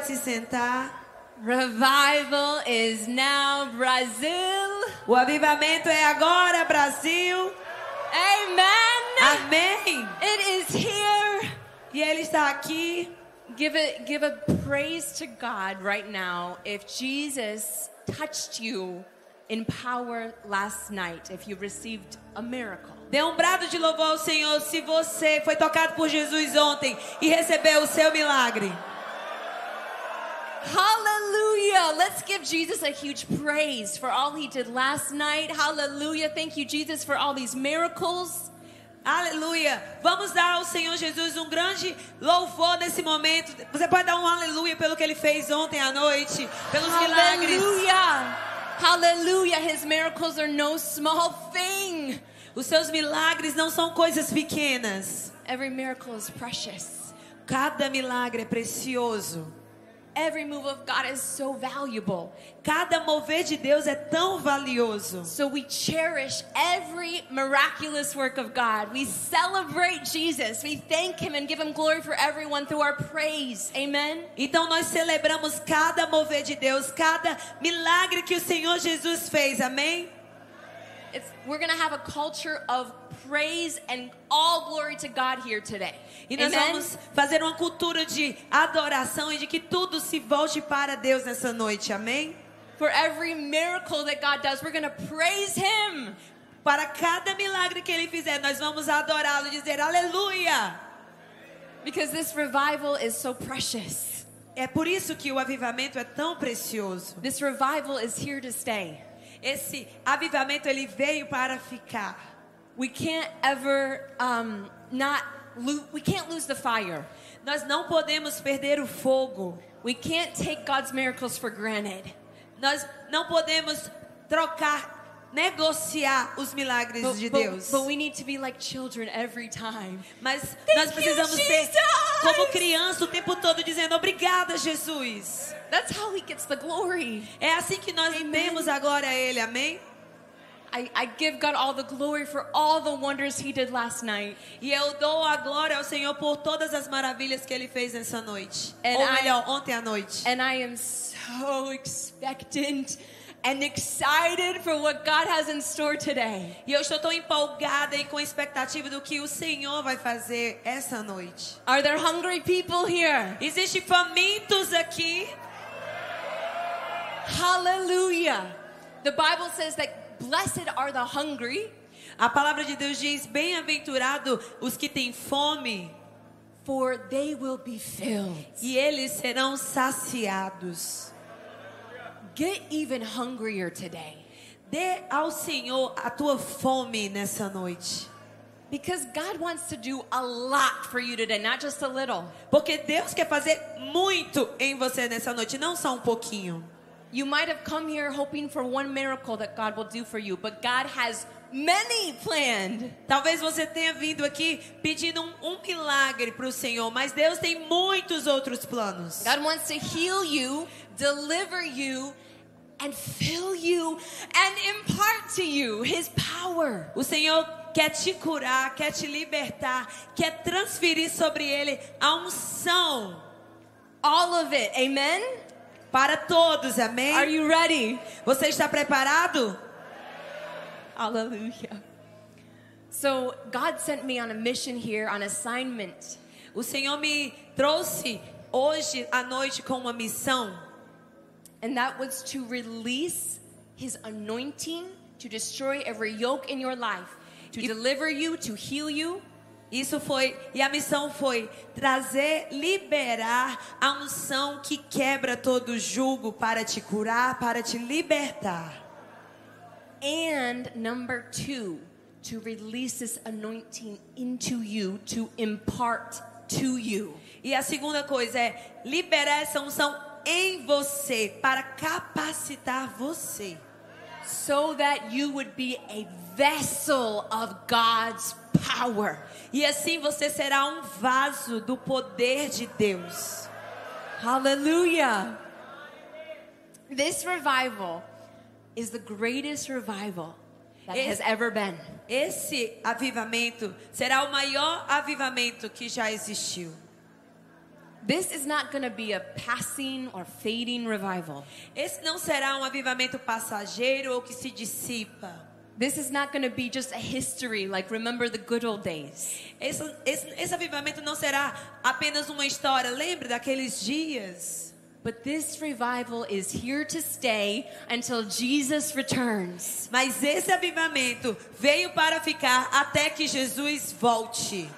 pode se sentar. Revival is now Brazil. O avivamento é agora, Brasil. Amen. Amém. It is here. E ele está aqui. Give a give a praise to God right now if Jesus touched you in power last night, if you received a miracle. Dê um brado de louvor ao Senhor se você foi tocado por Jesus ontem e recebeu o seu milagre. Hallelujah. Let's give Jesus a huge praise for all he did last night. Hallelujah. Thank you, Jesus, for all these miracles. Aleluia. Vamos dar ao Senhor Jesus um grande louvor nesse momento. Você pode dar um aleluia pelo que ele fez ontem à noite, pelos milagres. Hallelujah. Hallelujah. His miracles are no small thing. Os seus milagres não são coisas pequenas. Every miracle is precious. Cada milagre é precioso. Every move of God is so valuable. Cada mover de Deus é tão valioso. So we cherish every miraculous work of God. We celebrate Jesus. We thank him and give him glory for everyone through our praise. Amen. Então nós celebramos cada mover de Deus, cada milagre que o Senhor Jesus fez. Amém? It's, we're going to have a culture of praise and all glory to God here today. E nós Amen. vamos fazer uma cultura de adoração e de que tudo se volte para Deus nessa noite. Amém? For every miracle that God does, we're going to praise him. Para cada milagre que ele fizer, nós vamos adorá-lo e dizer aleluia. Because this revival is so precious. É por isso que o avivamento é tão precioso. This revival is here to stay. Esse avivamento ele veio para ficar. We can't ever um, not we can't lose the fire. Nós não podemos perder o fogo. We can't take God's miracles for granted. Nós não podemos trocar, negociar os milagres But, de Deus. but we need to be like children every time. Mas Thank nós you, precisamos ser Jesus! como criança o tempo todo dizendo obrigada, Jesus. That's how he gets the glory. É assim que nós demos a glória a Ele, amém? I, I give God all the glory for all the wonders he did last night. E eu dou a glória ao Senhor por todas as maravilhas que Ele fez nessa noite. And Ou I- melhor, ontem à noite. And I am so expectant and excited for what God has in store today. E eu estou tão empolgada e com expectativa do que o Senhor vai fazer essa noite. Are there hungry people here? Existem famintos aqui. Hallelujah. The Bible says that blessed are the hungry, A palavra de Deus diz: Bem-aventurado os que têm fome, for they will be filled. e eles serão saciados. Get even hungrier today. Dê ao Senhor a tua fome nessa noite. Because God wants to do a lot for you today, not just a little. Porque Deus quer fazer muito em você nessa noite, não só um pouquinho. You might have come here hoping for one miracle that God will do for you, but God has many planned. Talvez você tenha vindo aqui pedindo um, um milagre para o Senhor, mas Deus tem muitos outros planos. God wants to heal you, deliver you, and fill you and impart to you his power. O Senhor quer te curar, quer te libertar, quer transferir sobre ele a unção All of it. Amen? Para todos, amém? Are you ready? Você está preparado? Hallelujah. So, God sent me on a mission here, on assignment. O Senhor me trouxe hoje à noite com uma missão And that was to release his anointing to destroy every yoke in your life, to If- deliver you, to heal you, Isso foi, e a missão foi trazer, liberar a unção que quebra todo jugo para te curar, para te libertar. and number two, to release this anointing into you, to impart to you. E a segunda coisa é liberar essa unção em você para capacitar você, So that you would be a vessel of God's power. E assim você será um vaso do poder de Deus. Hallelujah. This revival is the greatest revival that Esse- has ever been. Esse avivamento será o maior avivamento que já existiu. This is not going to be a passing or fading revival. Esse não será um avivamento passageiro ou que se dissipa. This is not going to be just a history like remember the good old days. Esse, esse, esse avivamento não será apenas uma história. Lembre daqueles dias. But this revival is here to stay until Jesus returns. Mas esse avivamento veio para ficar até que Jesus volte.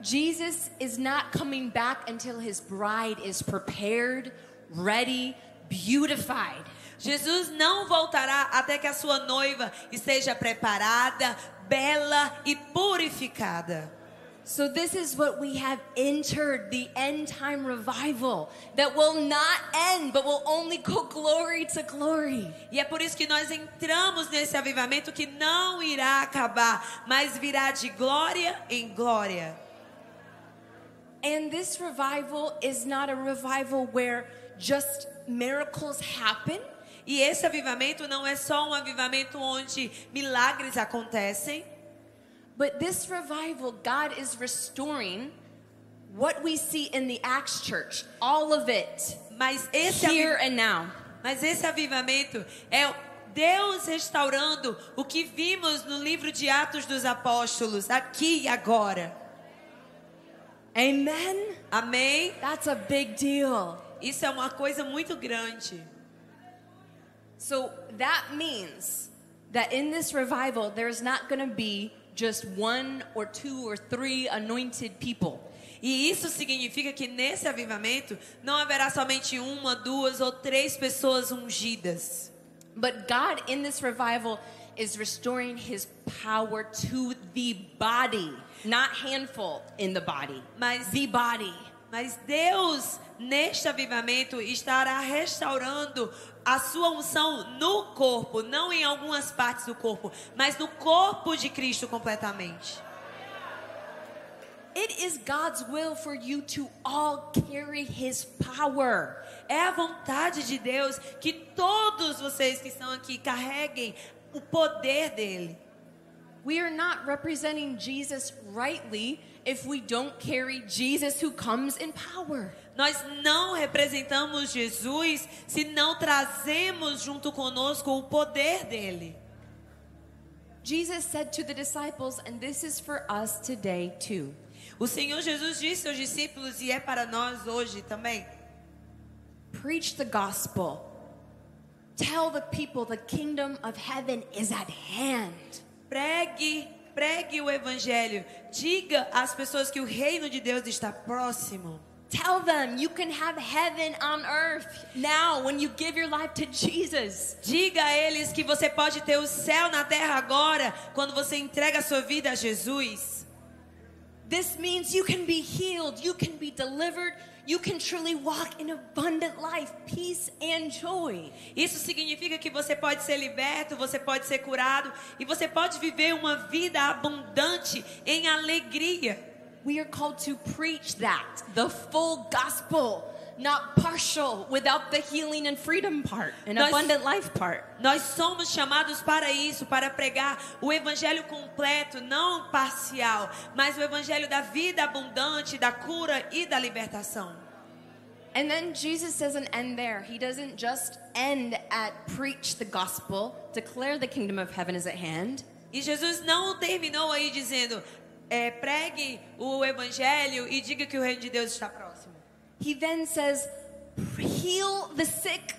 Jesus is not coming back until his bride is prepared, ready, beautified. Jesus não voltará até que a sua noiva esteja preparada, bela e purificada. So, this is what we have entered the end time revival that will not end, but will only go glory to glory. E é por isso que nós entramos nesse avivamento que não irá acabar, mas virá de glória em glória. And this revival is not a revival where just miracles happen, E esse avivamento não é só um avivamento onde milagres acontecem, but this revival, God is restoring what we see in the Acts church, all of it, mas esse, here and now. mas esse avivamento é Deus restaurando o que vimos no livro de Atos dos Apóstolos, aqui e agora. Amen? Amém? That's a big deal. Isso é uma coisa muito grande. So that means that in this revival, there's not going to be just one or two or three anointed people. E isso significa que nesse avivamento não haverá somente uma, duas ou três pessoas ungidas. But God in this revival is restoring his power to the body, not handful in the body, Mas, the body. mas Deus, neste avivamento, estará restaurando a sua unção no corpo, não em algumas partes do corpo, mas no corpo de Cristo completamente. It is God's will for you to all carry his power. É a vontade de Deus que todos vocês que estão aqui carreguem o poder dele. We are not representing Jesus rightly if we don't carry Jesus who comes in power. Nós não representamos Jesus se não trazemos junto conosco o poder dele. Jesus said to the disciples, and this is for us today too O Senhor Jesus disse aos discípulos e é para nós hoje também: preach the gospel. Tell the people the kingdom of heaven is at hand. pregue, pregue o evangelho. Diga às pessoas que o reino de Deus está próximo. Tell them you can have heaven on earth now when you give your life to Jesus. Diga a eles que você pode ter o céu na terra agora quando você entrega a sua vida a Jesus. This means you can be healed, you can be delivered, you can truly walk in abundant life, peace, and joy. Isso significa que você pode ser liberto, você pode ser curado e você pode viver uma vida abundante em alegria. We are called to preach that, the full gospel, not partial without the healing and freedom part, and Nós- abundant life part. Nós somos chamados para isso, para pregar o evangelho completo, não parcial, mas o evangelho da vida abundante, da cura e da libertação. And then Jesus doesn't end there. He doesn't just end at preach the gospel, declare the kingdom of heaven is at hand. E Jesus não terminou aí dizendo: é, pregue o evangelho e diga que o reino de Deus está próximo. He then says, heal the sick,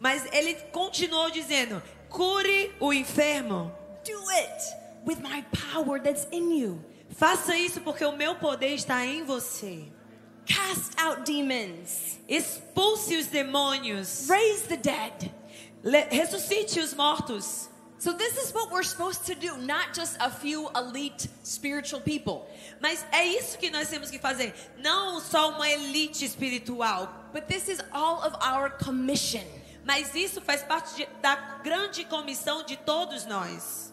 Mas ele continuou dizendo: cure o enfermo. do it with my power that's in you. Faça isso porque o meu poder está em você. Cast out demons, Expulse os demônios. raise the dead. Le- ressuscite os mortos. So, this is what we're supposed to do, not just a few elite spiritual people, Mas é isso que nós temos que fazer. Não só uma elite espiritual. but this is all of our commission. Mas isso faz parte de- da grande comissão de todos nós.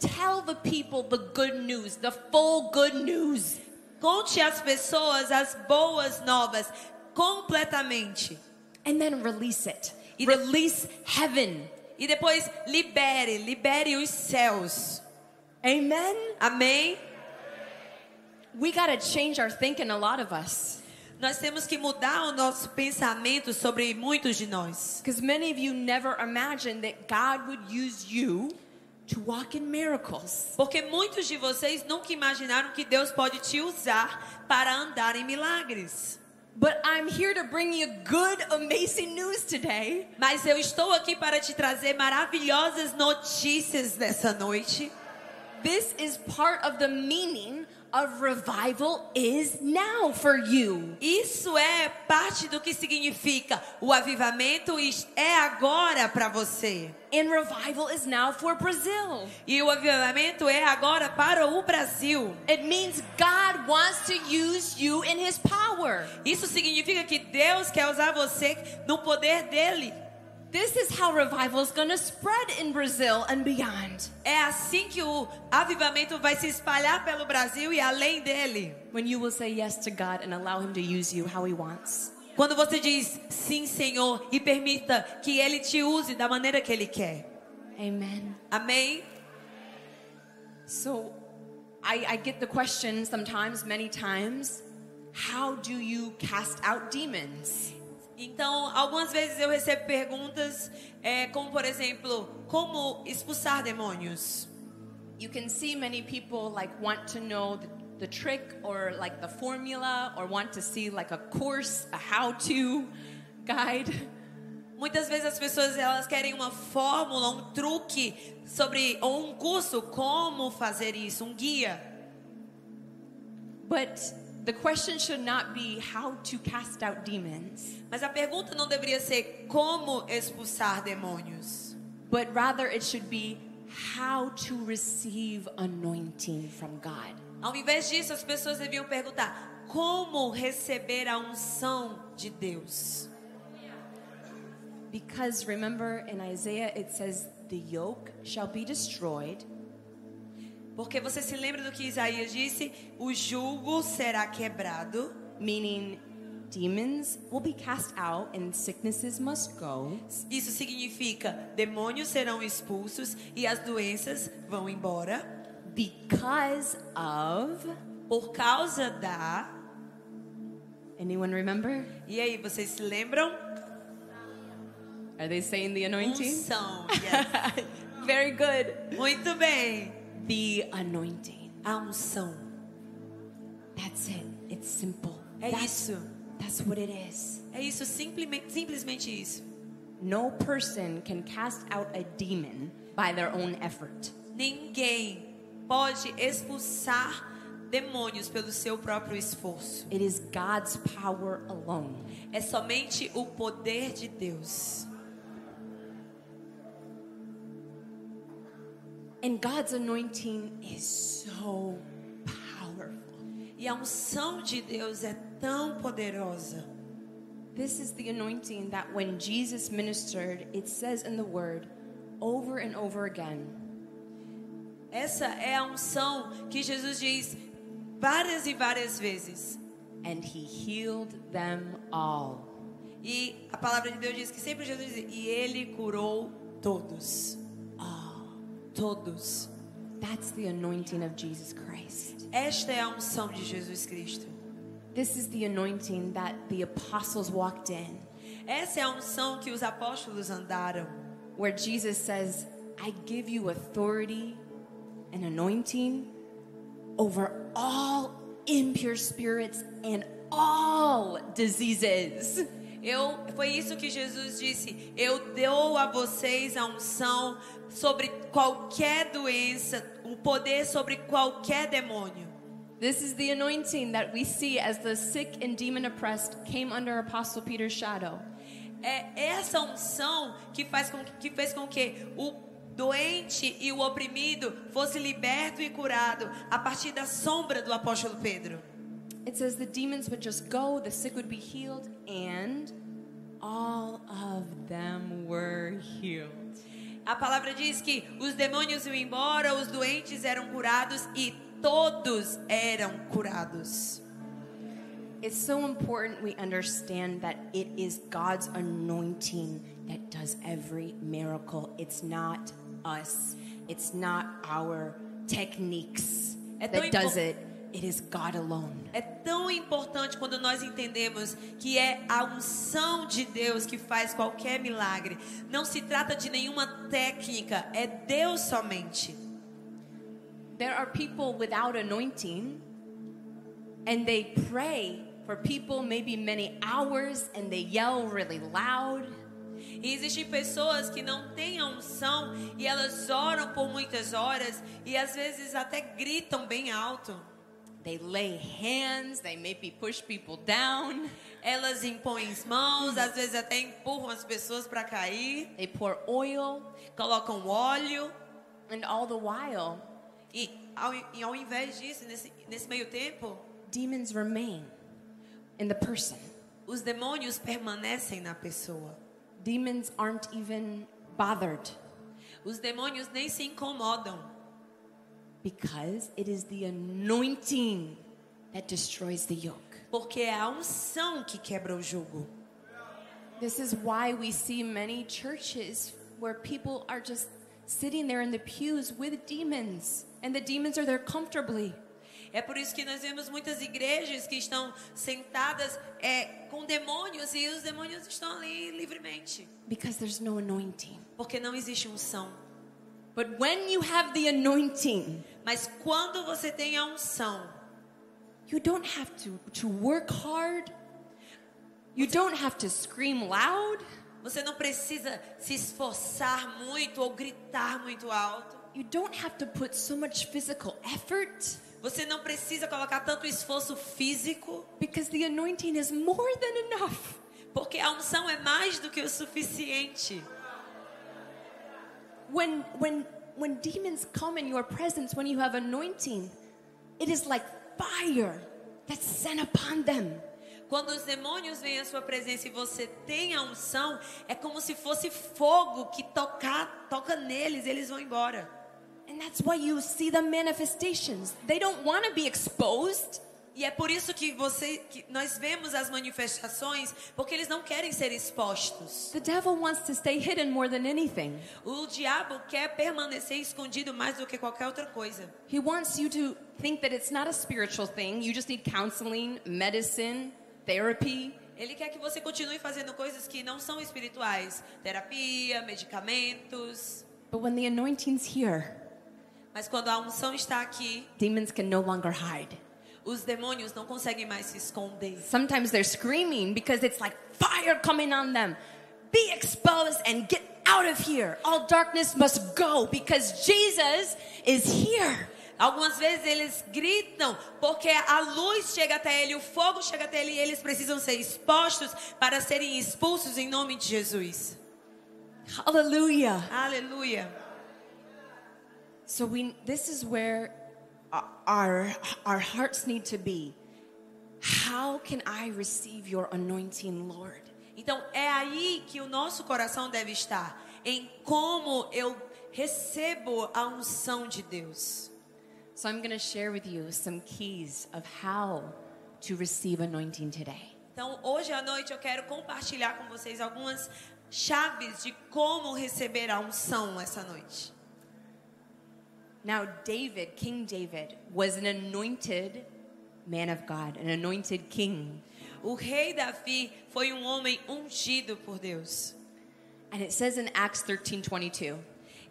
Tell the people the good news, the full good news. Conte às pessoas as boas novas completamente. and then release it. E Release heaven E depois libere, libere os céus. Amen. Amém? We got to change our thinking, a lot of us. Nós temos que mudar o nosso pensamento sobre muitos de nós. Because many of you never imagined that God would use you to walk in miracles. Porque muitos de vocês nunca imaginaram que Deus pode te usar para andar em milagres. But I'm here to bring you good, amazing news today. Mas eu estou aqui para te trazer maravilhosas notícias nessa noite. This is part of the meaning of revival is now for you. Isso é parte do que significa o avivamento é agora para você. And revival is now for Brazil. E o avivamento é agora para o Brasil. It means God wants to use you in his power. Isso significa que Deus quer usar você no poder dele. This is how revival is going to spread in Brazil and beyond. É assim que o avivamento vai se espalhar pelo Brasil e além dele. When you will say yes to God and allow him to use you how he wants. Quando você diz sim, Senhor, e permita que ele te use da maneira que ele quer. Amen. Amém? So I, I get the question sometimes, many times, how do you cast out demons? Então, algumas vezes eu recebo perguntas, é, como por exemplo, como expulsar demônios? You can see many people like want to know the, the trick or like the formula or want to see like a course, a how-to guide. Muitas vezes as pessoas elas querem uma fórmula, um truque sobre ou um curso como fazer isso, um guia. But the question should not be how to cast out demons, Mas a pergunta não deveria ser como expulsar demônios, but rather it should be how to receive anointing from God. Ao invés disso, as pessoas deviam perguntar como receber a unção de Deus. Because remember in Isaiah it says, The yoke shall be destroyed, Porque você se lembra do que Isaías disse? O jugo será quebrado, meaning demons will be cast out and sicknesses must go. Isso significa demônios serão expulsos e as doenças vão embora Because of. por causa da. Anyone remember? E aí, vocês se lembram? Are they saying the anointing? Unção. Yes. Very good. Muito bem. The anointing. A unção. That's it. It's simple. É that's, isso. That's what it is. É isso, simplesmente, simplesmente isso. No person can cast out a demon by their own effort. Ninguém pode expulsar demônios pelo seu próprio esforço. It is God's power alone. É somente o poder de Deus. And God's anointing is so powerful. E a unção de Deus é tão poderosa. This is the anointing that when Jesus ministered, it says in the word over and over again Essa é a unção que Jesus diz várias e várias vezes. and he healed them all. E a palavra de Deus diz que sempre Jesus diz, e ele curou todos. Todos. That's the anointing of Jesus Christ. Esta é a unção de Jesus Cristo. This is the anointing that the apostles walked in, Essa é a unção que os apóstolos andaram. where Jesus says, I give you authority and anointing over all impure spirits and all diseases. Eu, foi isso que Jesus disse. Eu dou a vocês a unção sobre qualquer doença, o poder sobre qualquer demônio. This is the anointing that we see as the sick and demon oppressed came under Apostle Peter's shadow. É essa unção que faz com que fez com que o doente e o oprimido fosse liberto e curado a partir da sombra do apóstolo Pedro. It says the demons would just go, the sick would be healed, and all of them were healed. A palavra diz que os demônios iam embora, os doentes eram curados e todos eram curados. It's so important we understand that it is God's anointing that does every miracle. It's not us. It's not our techniques É that does it. It is God alone. É tão importante quando nós entendemos que é a unção de Deus que faz qualquer milagre. Não se trata de nenhuma técnica, é Deus somente. There are people without anointing and they pray for people maybe many hours and they yell really loud. E existem pessoas que não têm a unção e elas oram por muitas horas e às vezes até gritam bem alto. They lay hands, they maybe push people down, Elas impõem as mãos, às vezes até empurram as pessoas para cair, they pour oil, colocam óleo. and all the while, E ao, e ao invés disso, nesse, nesse meio tempo, demons remain in the person. os demônios permanecem na pessoa. Demons aren't even bothered Os demônios nem se incomodam, because it is the anointing that destroys the yoke. porque é a unção que quebra o jugo. This is why we see many churches where people are just sitting there in the pews with demons, and the demons are there comfortably. É por isso que nós vemos muitas igrejas que estão sentadas é, com demônios e os demônios estão ali livremente, Because there's no anointing. porque não existe unção. But when you have the anointing, Mas quando você tem a unção, you don't have to, to work hard. You don't have to scream loud. você não precisa se esforçar muito ou gritar muito alto. You don't have to put so much physical effort Você não precisa colocar tanto esforço físico, because the anointing is more than enough. porque a unção é mais do que o suficiente. When when when demons come in your presence when you have anointing, it is like fire that's sent upon them. Quando os demônios vêm à sua presença e você tem a unção, é como se fosse fogo que tocar, toca neles, eles vão embora. And that's why you see the manifestations. They don't want to be exposed. E é por isso que você que nós vemos as manifestações, porque eles não querem ser expostos. The devil wants to stay hidden more than anything. O diabo quer permanecer escondido mais do que qualquer outra coisa. He wants you to think that it's not a spiritual thing. You just need counseling, medicine, therapy. Ele quer que você continue fazendo coisas que não são espirituais, terapia, medicamentos. But when the anointing's here, Mas quando a unção está aqui, demons can no longer hide. Os demônios não conseguem mais se esconder. Sometimes they're screaming because it's like fire coming on them. Be exposed and get out of here. All darkness must go because Jesus is here. Algumas vezes eles gritam porque a luz chega até ele, o fogo chega até ele e eles precisam ser expostos para serem expulsos em nome de Jesus. Hallelujah. Aleluia. So we this is where our our hearts need to be. How can I receive your anointing, Lord? Então é aí que o nosso coração deve estar, em como eu recebo a unção de Deus. So I'm going to share with you some keys of how to receive anointing today. Então hoje à noite eu quero compartilhar com vocês algumas chaves de como receber a unção essa noite. Now, David, King David, was an anointed man of God, an anointed king. O rei Davi foi um homem ungido por Deus. And it says in Acts 13 22,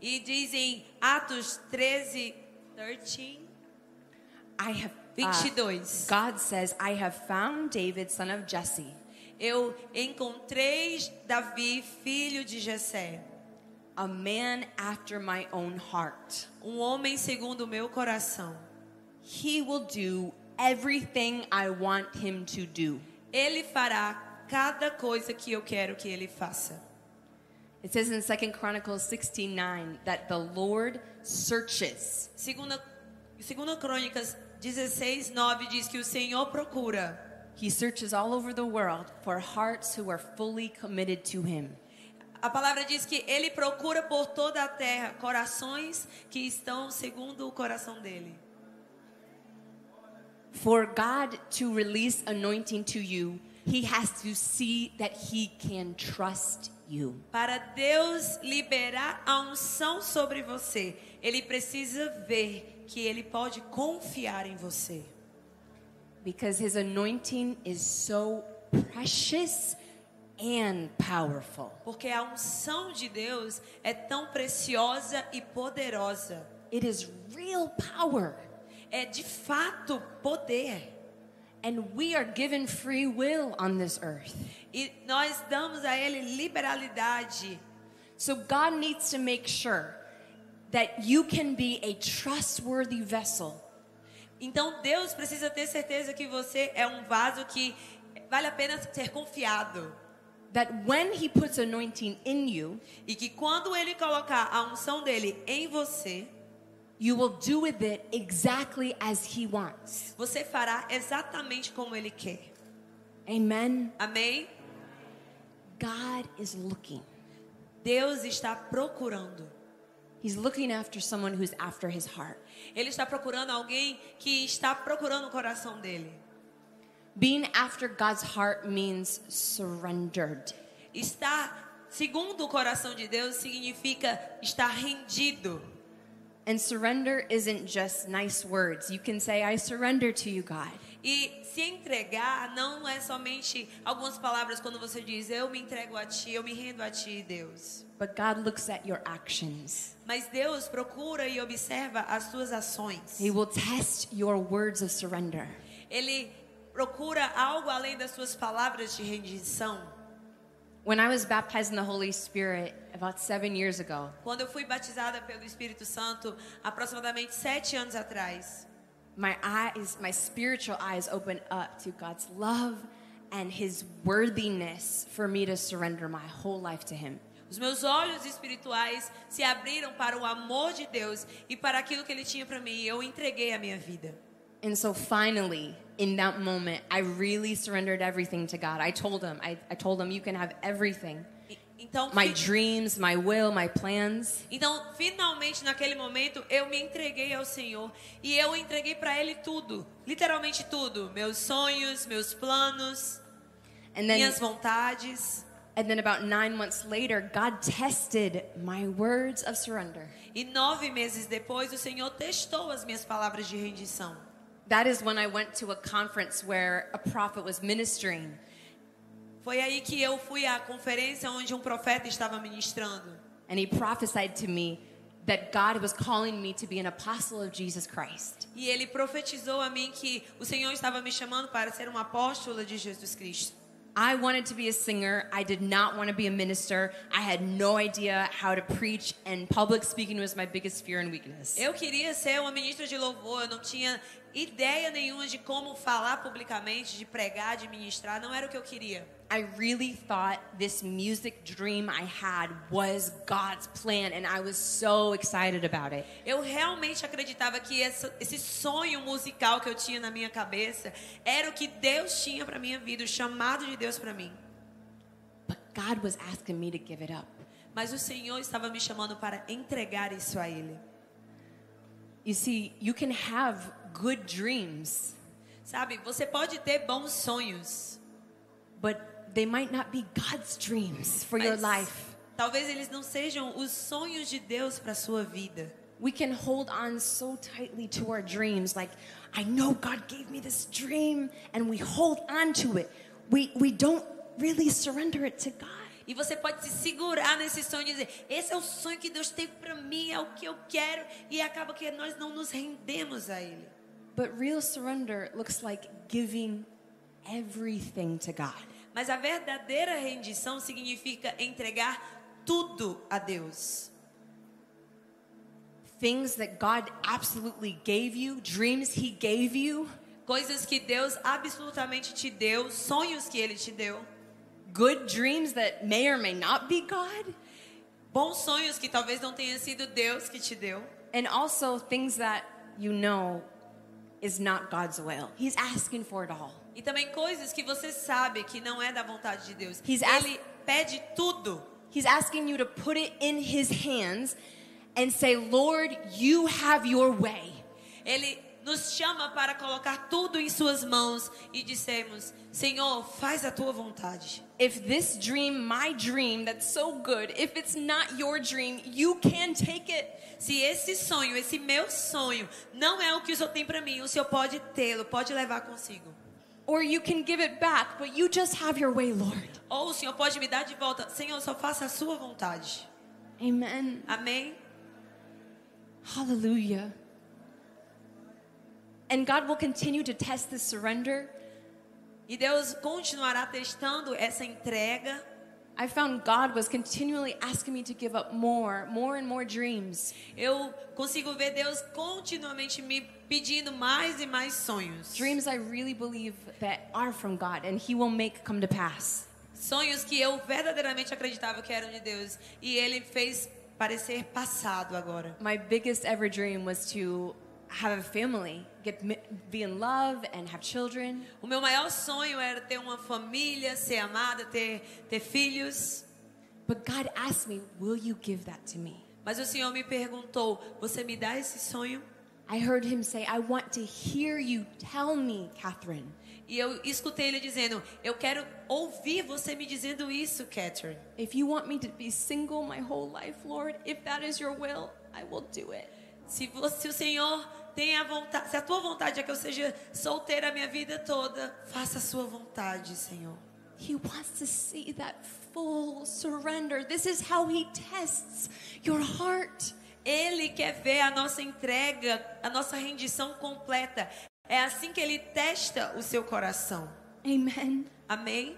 E diz em Atos 13, 13, I have. uh, 22. God says, I have found David, son of Jesse, Eu encontrei Davi, filho de Jessé, a man after my own heart. um homem segundo o meu coração. He will do everything I want him to do. Ele fará cada coisa que eu quero que ele faça. It says in 2 Chronicles 16 9 that the Lord searches. Segunda, segunda Crônicas 16, 9 diz que o Senhor procura. He searches all over the world for hearts who are fully committed to him. A palavra diz que ele procura por toda a terra corações que estão segundo o coração dele. For God to release anointing to you, He has to see that He can trust you. Para Deus liberar a unção sobre você, ele precisa ver que ele pode confiar em você. Because His anointing is so precious and powerful. Porque a unção de Deus é tão preciosa e poderosa. It is real power. É de fato poder. And we are given free will on this earth. E nós damos a ele liberalidade. So God needs to make sure that you can be a trustworthy vessel. Então Deus precisa ter certeza que você é um vaso que vale a pena ser confiado. That when He puts anointing in you, E que quando ele colocar a unção dele em você, you will do with it exactly as He wants. você fará exatamente como ele quer. Amen. Amém? God is looking. Deus está procurando. He's looking after someone who's after His heart. Ele está procurando alguém que está procurando o coração dele. Being after God's heart means surrendered. Estar segundo o coração de Deus significa estar rendido. And surrender isn't just nice words. You can say, I surrender to you, God. E se entregar não é somente algumas palavras quando você diz eu me entrego a ti, eu me rendo a ti, Deus. But God looks at your actions. Mas Deus procura e observa as suas ações. He will test your words of surrender. Ele procura algo além das suas palavras de rendição. When I was baptized in the Holy Spirit about seven years ago, Quando eu fui batizada pelo Espírito Santo, aproximadamente sete anos atrás, my eyes, my spiritual eyes opened up to God's love and His worthiness for me to surrender my whole life to Him. os meus olhos espirituais se abriram para o amor de Deus e para aquilo que Ele tinha para mim. E eu entreguei a minha vida. And so finally, in that moment, I really surrendered everything to God. I told Him, I, I told Him, you can have everything Então, my dreams, my will, my plans. então, finalmente naquele momento, eu me entreguei ao Senhor e eu entreguei para Ele tudo, literalmente tudo, meus sonhos, meus planos, And then, minhas vontades. and then about nine months later, God tested my words of surrender. E nove meses depois, o Senhor testou as minhas palavras de rendição. That is when I went to a conference where a prophet was ministering. Foi aí que eu fui à conferência onde um profeta estava ministrando. And he prophesied to me that God was calling me to be an apostle of Jesus Christ. E ele profetizou a mim que o Senhor estava me chamando para ser uma apóstola de Jesus Cristo. I wanted to be a singer. I did not want to be a minister. I had no idea how to preach, and public speaking was my biggest fear and weakness. Eu queria ser uma ministra de louvor, eu não tinha ideia nenhuma de como falar publicamente, de pregar, de ministrar, não era o que eu queria. I really thought this music dream I had was God's plan, and I was so excited about it. Eu realmente acreditava que essa- esse sonho musical que eu tinha na minha cabeça era o que Deus tinha para minha vida, o chamado de Deus para mim. But God was asking me to give it up. Mas o Senhor estava me chamando para entregar isso a Ele. You see, you can have good dreams, Sabe, você pode ter bons sonhos, but they might not be God's dreams for your mas life. talvez eles não sejam os sonhos de Deus para sua vida. We can hold on so tightly to our dreams, like, I know God gave me this dream, and we hold on to it. We, we don't really surrender it to God. E você pode se segurar nesse sonho e dizer: Esse é o sonho que Deus tem para mim, é o que eu quero. E acaba que nós não nos rendemos a Ele. But real surrender looks like giving everything to God. Mas a verdadeira rendição significa entregar tudo a Deus. Things that God absolutely gave you, dreams He gave you, Coisas que Deus absolutamente te deu, sonhos que Ele te deu. good dreams that may or may not be God, Bons sonhos que talvez não tenha sido Deus que te deu. and also things that you know is not God's will. He's asking for it all. E também coisas que você sabe que não é da vontade de Deus. He's Ele pede tudo. He's asking you to put it in His hands and say, Lord, you have your way. Ele nos chama para colocar tudo em suas mãos e dissemos: Senhor, faz a tua vontade. If this dream, my dream, that's so good, if it's not your dream, you can take it. Se esse sonho, esse meu sonho, não é o que o Senhor tem para mim, o Senhor pode tê-lo, pode levar consigo. Or you can give it back, but you just have your way, Lord. Ou o Senhor pode me dar de volta. Senhor, só faça a sua vontade. Amen. Amém? Hallelujah. And God will continue to test this surrender. E Deus continuará testando essa entrega. I found God was continually asking me to give up more, more and more dreams. Eu consigo ver Deus continuamente me pedindo mais e mais sonhos. Dreams I really believe that are from God and He will make come to pass. Sonhos que eu verdadeiramente acreditava que eram de Deus. E Ele fez parecer passado agora. My biggest ever dream was to have a family, get be in love and have children. O meu maior sonho era ter uma família, ser amada, ter, ter filhos. But God asked me, "Will you give that to me?" Mas o Senhor me perguntou: Você me dá esse sonho? I heard him say, "I want to hear you tell me, Catherine." E eu escutei ele dizendo: Eu quero ouvir você me dizendo isso, Catherine. If you want me to be single my whole life, Lord, if that is your will, I will do it. Se, você, se o Senhor tem a vontade, se a tua vontade é que eu seja solteira a minha vida toda, faça a sua vontade, Senhor. He wants to see that full surrender. This is how he tests your heart. Ele quer ver a nossa entrega, a nossa rendição completa. É assim que ele testa o seu coração. Amen. Amém?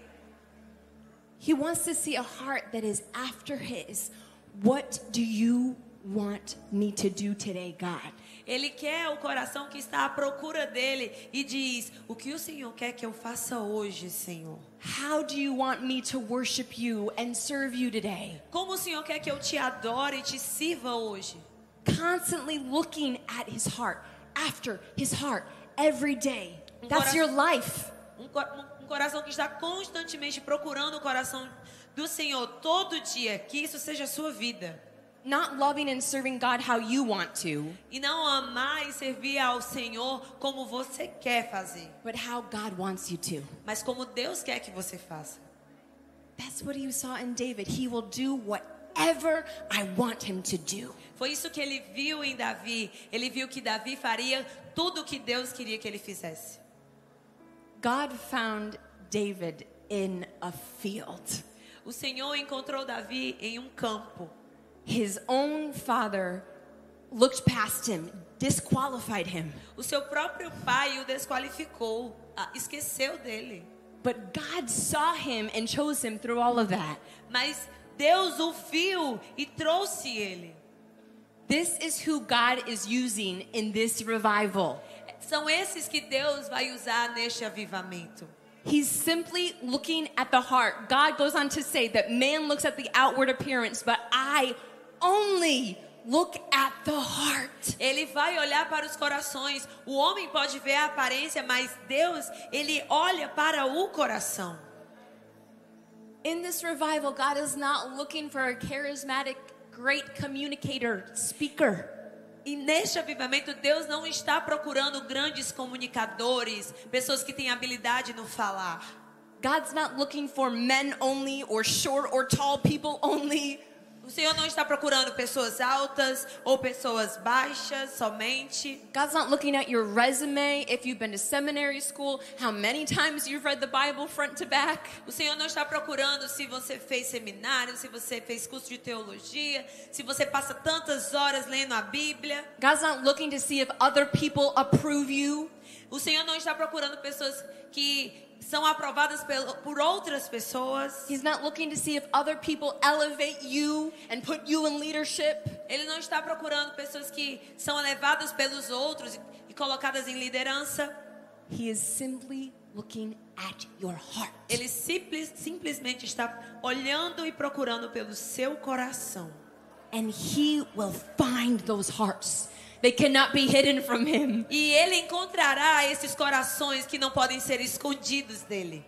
He wants to see a heart that is after his. What do you want me to do today, God? Ele quer o coração que está à procura dele e diz: O que o Senhor quer que eu faça hoje, Senhor? How do you want me to worship you and serve you today? Como o Senhor quer que eu te adore e te sirva hoje? Constantly looking at his heart, after his heart, every day. That's your life. Um, um coração que está constantemente procurando o coração do Senhor todo dia, que isso seja a sua vida. Not loving and serving God how you want to. E não amar e servir ao Senhor como você quer fazer. But how God wants you to. Mas como Deus quer que você faça. That's what you saw in David. He will do whatever I want him to do. Foi isso que ele viu em Davi. Ele viu que Davi faria tudo o que Deus queria que ele fizesse. God found David in a field. O Senhor encontrou Davi em um campo. His own father looked past him, disqualified him. O seu próprio pai o desqualificou, ah, esqueceu dele. But God saw him and chose him through all of that. Mas Deus o viu e trouxe ele. This is who God is using in this revival. São esses que Deus vai usar neste avivamento. He's simply looking at the heart. God goes on to say that man looks at the outward appearance, but I only look at the heart. Ele vai olhar para os corações. O homem pode ver a aparência, mas Deus, ele olha para o coração. In this revival, God is not looking for a charismatic, great communicator, speaker. E neste avivamento, Deus não está procurando grandes comunicadores, pessoas que têm habilidade no falar. God's not looking for men only or short or tall people only. O Senhor não está procurando pessoas altas ou pessoas baixas somente. God's not looking at your resume, if you've been to seminary school, how many times you've read the Bible front to back. O Senhor não está procurando se você fez seminário, se você fez curso de teologia, se você passa tantas horas lendo a Bíblia. God's not looking to see if other people approve you. O Senhor não está procurando pessoas que são aprovadas por outras pessoas. He's not looking to see if other people elevate you and put you in leadership. Ele não está procurando pessoas que são elevadas pelos outros e colocadas em liderança. He is simply looking at your heart. Ele simples, simplesmente está olhando e procurando pelo seu coração. And he will find those hearts. They cannot be hidden from him. E ele encontrará esses corações que não podem ser escondidos dele.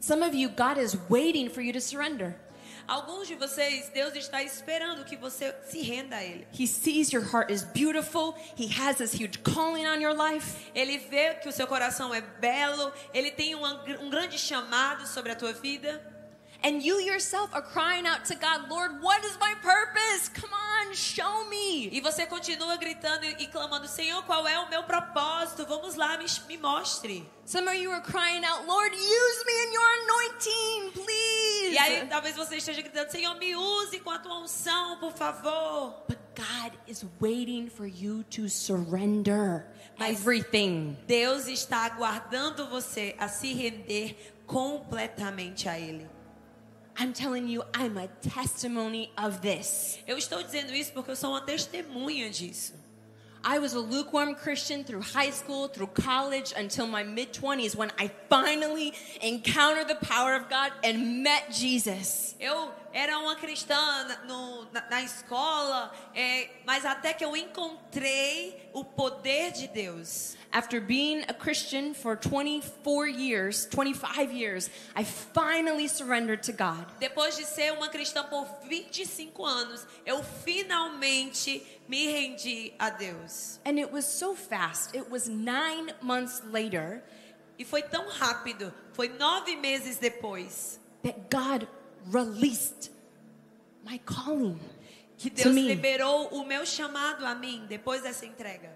Some of you, God is waiting for you to surrender. Alguns de vocês, Deus está esperando que você se renda a Ele. He sees your heart is beautiful. He has this huge calling on your life. Ele vê que o seu coração é belo, ele tem uma- um grande chamado sobre a tua vida. And you yourself are crying out to God, Lord, what is my purpose? Come on, show me. E você continua gritando e, clamando: Senhor, qual é o meu propósito? Vamos lá, me, me mostre. Some of you are crying out, Lord, use me in your anointing, please. E aí talvez você esteja gritando: Senhor, me use com a tua unção, por favor. But God is waiting for you to surrender Mas- everything. Deus está aguardando você a se render completamente a Ele. I'm telling you, I'm a testimony of this. Eu estou dizendo isso porque eu sou uma testemunha disso. I was a lukewarm Christian through high school, through college, until my mid 20s when I finally encountered the power of God and met Jesus. Eu era uma cristã na, no- na- na escola, é, mas até que eu encontrei o poder de Deus. After being a Christian for 24 years, 25 years, I finally surrendered to God. Depois de ser uma cristã por 25 anos, eu finalmente me rendi a Deus. And it was so fast. It was nine months later E foi tão rápido, foi nove meses depois, that God released my calling que Deus liberou o meu chamado a mim depois dessa entrega.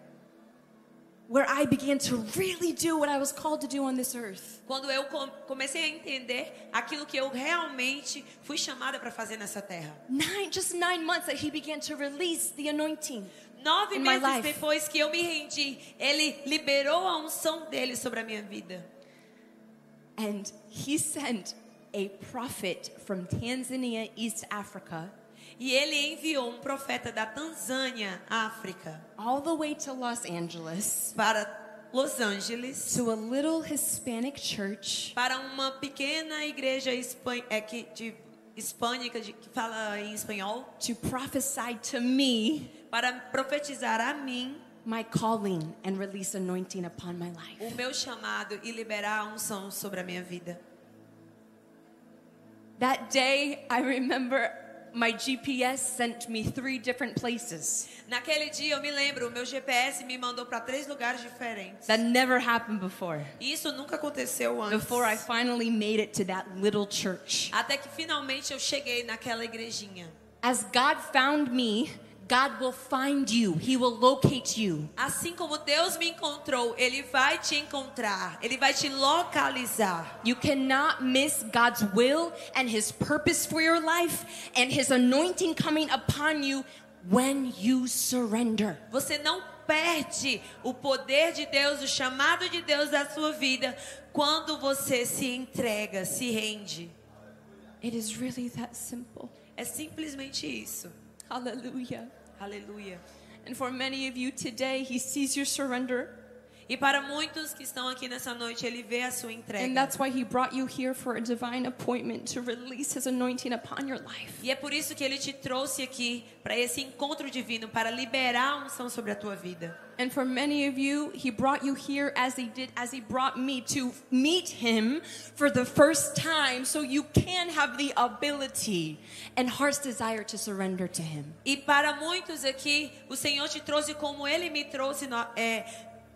Where I began to really do what I was called to do on this earth. Quando eu com- comecei a entender aquilo que eu realmente fui chamada para fazer nessa terra. Nine, just nine months that He began to release the anointing. Nove In my meses life. depois que eu me rendi, Ele liberou a unção dele sobre a minha vida. And He sent a prophet from Tanzania, East Africa, E ele enviou um profeta da Tanzânia, África, all the way to Los Angeles. Para Los Angeles, to a little Hispanic church. Para uma pequena igreja é, que, de, hispânica de- que fala em espanhol, to prophesy to me para profetizar a mim. my calling and release anointing upon my life. o meu chamado e liberar a unção sobre a minha vida. That day, I remember my GPS sent me three different places. Naquele dia eu me lembro, o meu GPS me mandou para três lugares diferentes. That never happened before. Isso nunca aconteceu antes. Before I finally made it to that little church. Até que finalmente eu cheguei naquela igrejinha. As God found me, God will find you. He will locate you. Assim como Deus me encontrou, Ele vai te encontrar, Ele vai te localizar. You cannot miss God's will and His purpose for your life and His anointing coming upon you when you surrender. Você não perde o poder de Deus, o chamado de Deus da sua vida, quando você se entrega, se rende. It is really that simple. É simplesmente isso. Hallelujah. Hallelujah. And for many of you today, He sees your surrender. E para muitos que estão aqui nessa noite, Ele vê a sua And entrega. that's why He brought you here for a divine appointment to release His anointing upon your life. E é por isso que Ele te trouxe aqui para esse encontro divino, para liberar a unção sobre a tua vida. And for many of you, He brought you here as He did, as He brought me to meet Him for the first time so you can have the ability and heart's desire to surrender to Him. E para muitos aqui, o Senhor te trouxe como Ele me trouxe, é,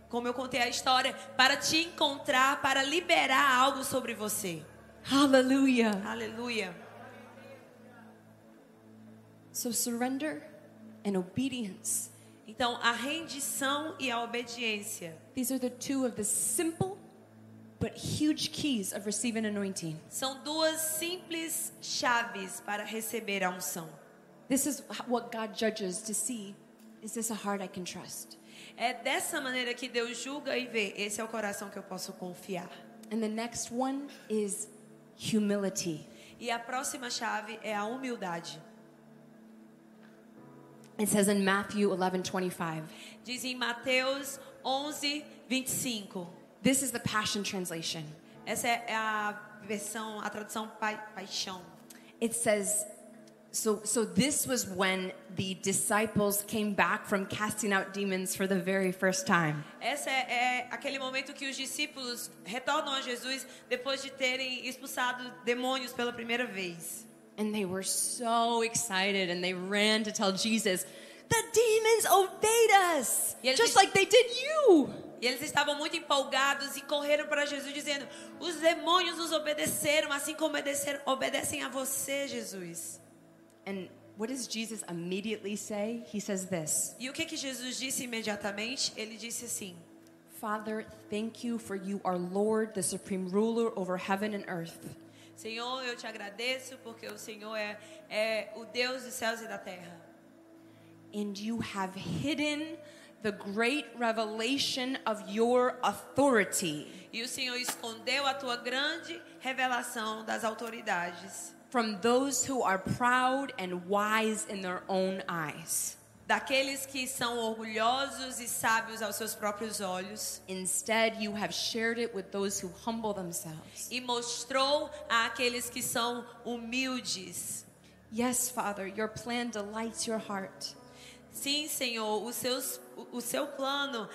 como eu contei a história, para te encontrar, para liberar algo sobre você. Hallelujah. Aleluia. So surrender and obedience. Então, a rendição e a obediência These are the two of the simple but huge keys of receiving anointing. são duas simples chaves para receber a unção. This is what God judges to see is this a heart I can trust? É dessa maneira que Deus julga e vê. Esse é o coração que eu posso confiar. And the next one is humility. E a próxima chave é a humildade. It says in Matthew 11:25. Diz em Mateus 11, 25. This is the Passion translation. Essa é a versão, a tradução pai, paixão. It says so so this was when the disciples came back from casting out demons for the very first time. Essa é, é aquele momento que os discípulos retornam a Jesus depois de terem expulsado demônios pela primeira vez. And they were so excited and they ran to tell Jesus, The demons obeyed us, just like they did you. E eles estavam muito empolgados e correram para Jesus dizendo: Os demônios nos obedeceram, assim como obedeceram, obedecem a você, Jesus. And what does Jesus immediately say? He says this E o que que Jesus disse imediatamente? Ele disse assim: Father, thank you for you are Lord, the supreme ruler over heaven and earth. Senhor, eu te agradeço porque o Senhor é, é o Deus dos céus e da terra. And you have hidden the great revelation of your authority E o Senhor escondeu a tua grande revelação das autoridades, from those who are proud and wise in their own eyes. daqueles que são orgulhosos e sábios aos seus próprios olhos, Instead, you have shared it with those who humble themselves. e mostrou àqueles que são humildes. Yes, Father, your plan delights your heart. Sim, Senhor, os seus, o, o seu plano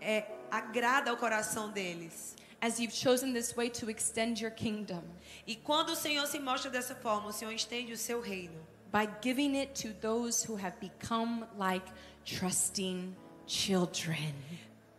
é, agrada ao coração deles. As you've chosen this way to extend your kingdom E quando o Senhor se mostra dessa forma, o Senhor estende o seu reino, by giving it to those who have become like trusting children.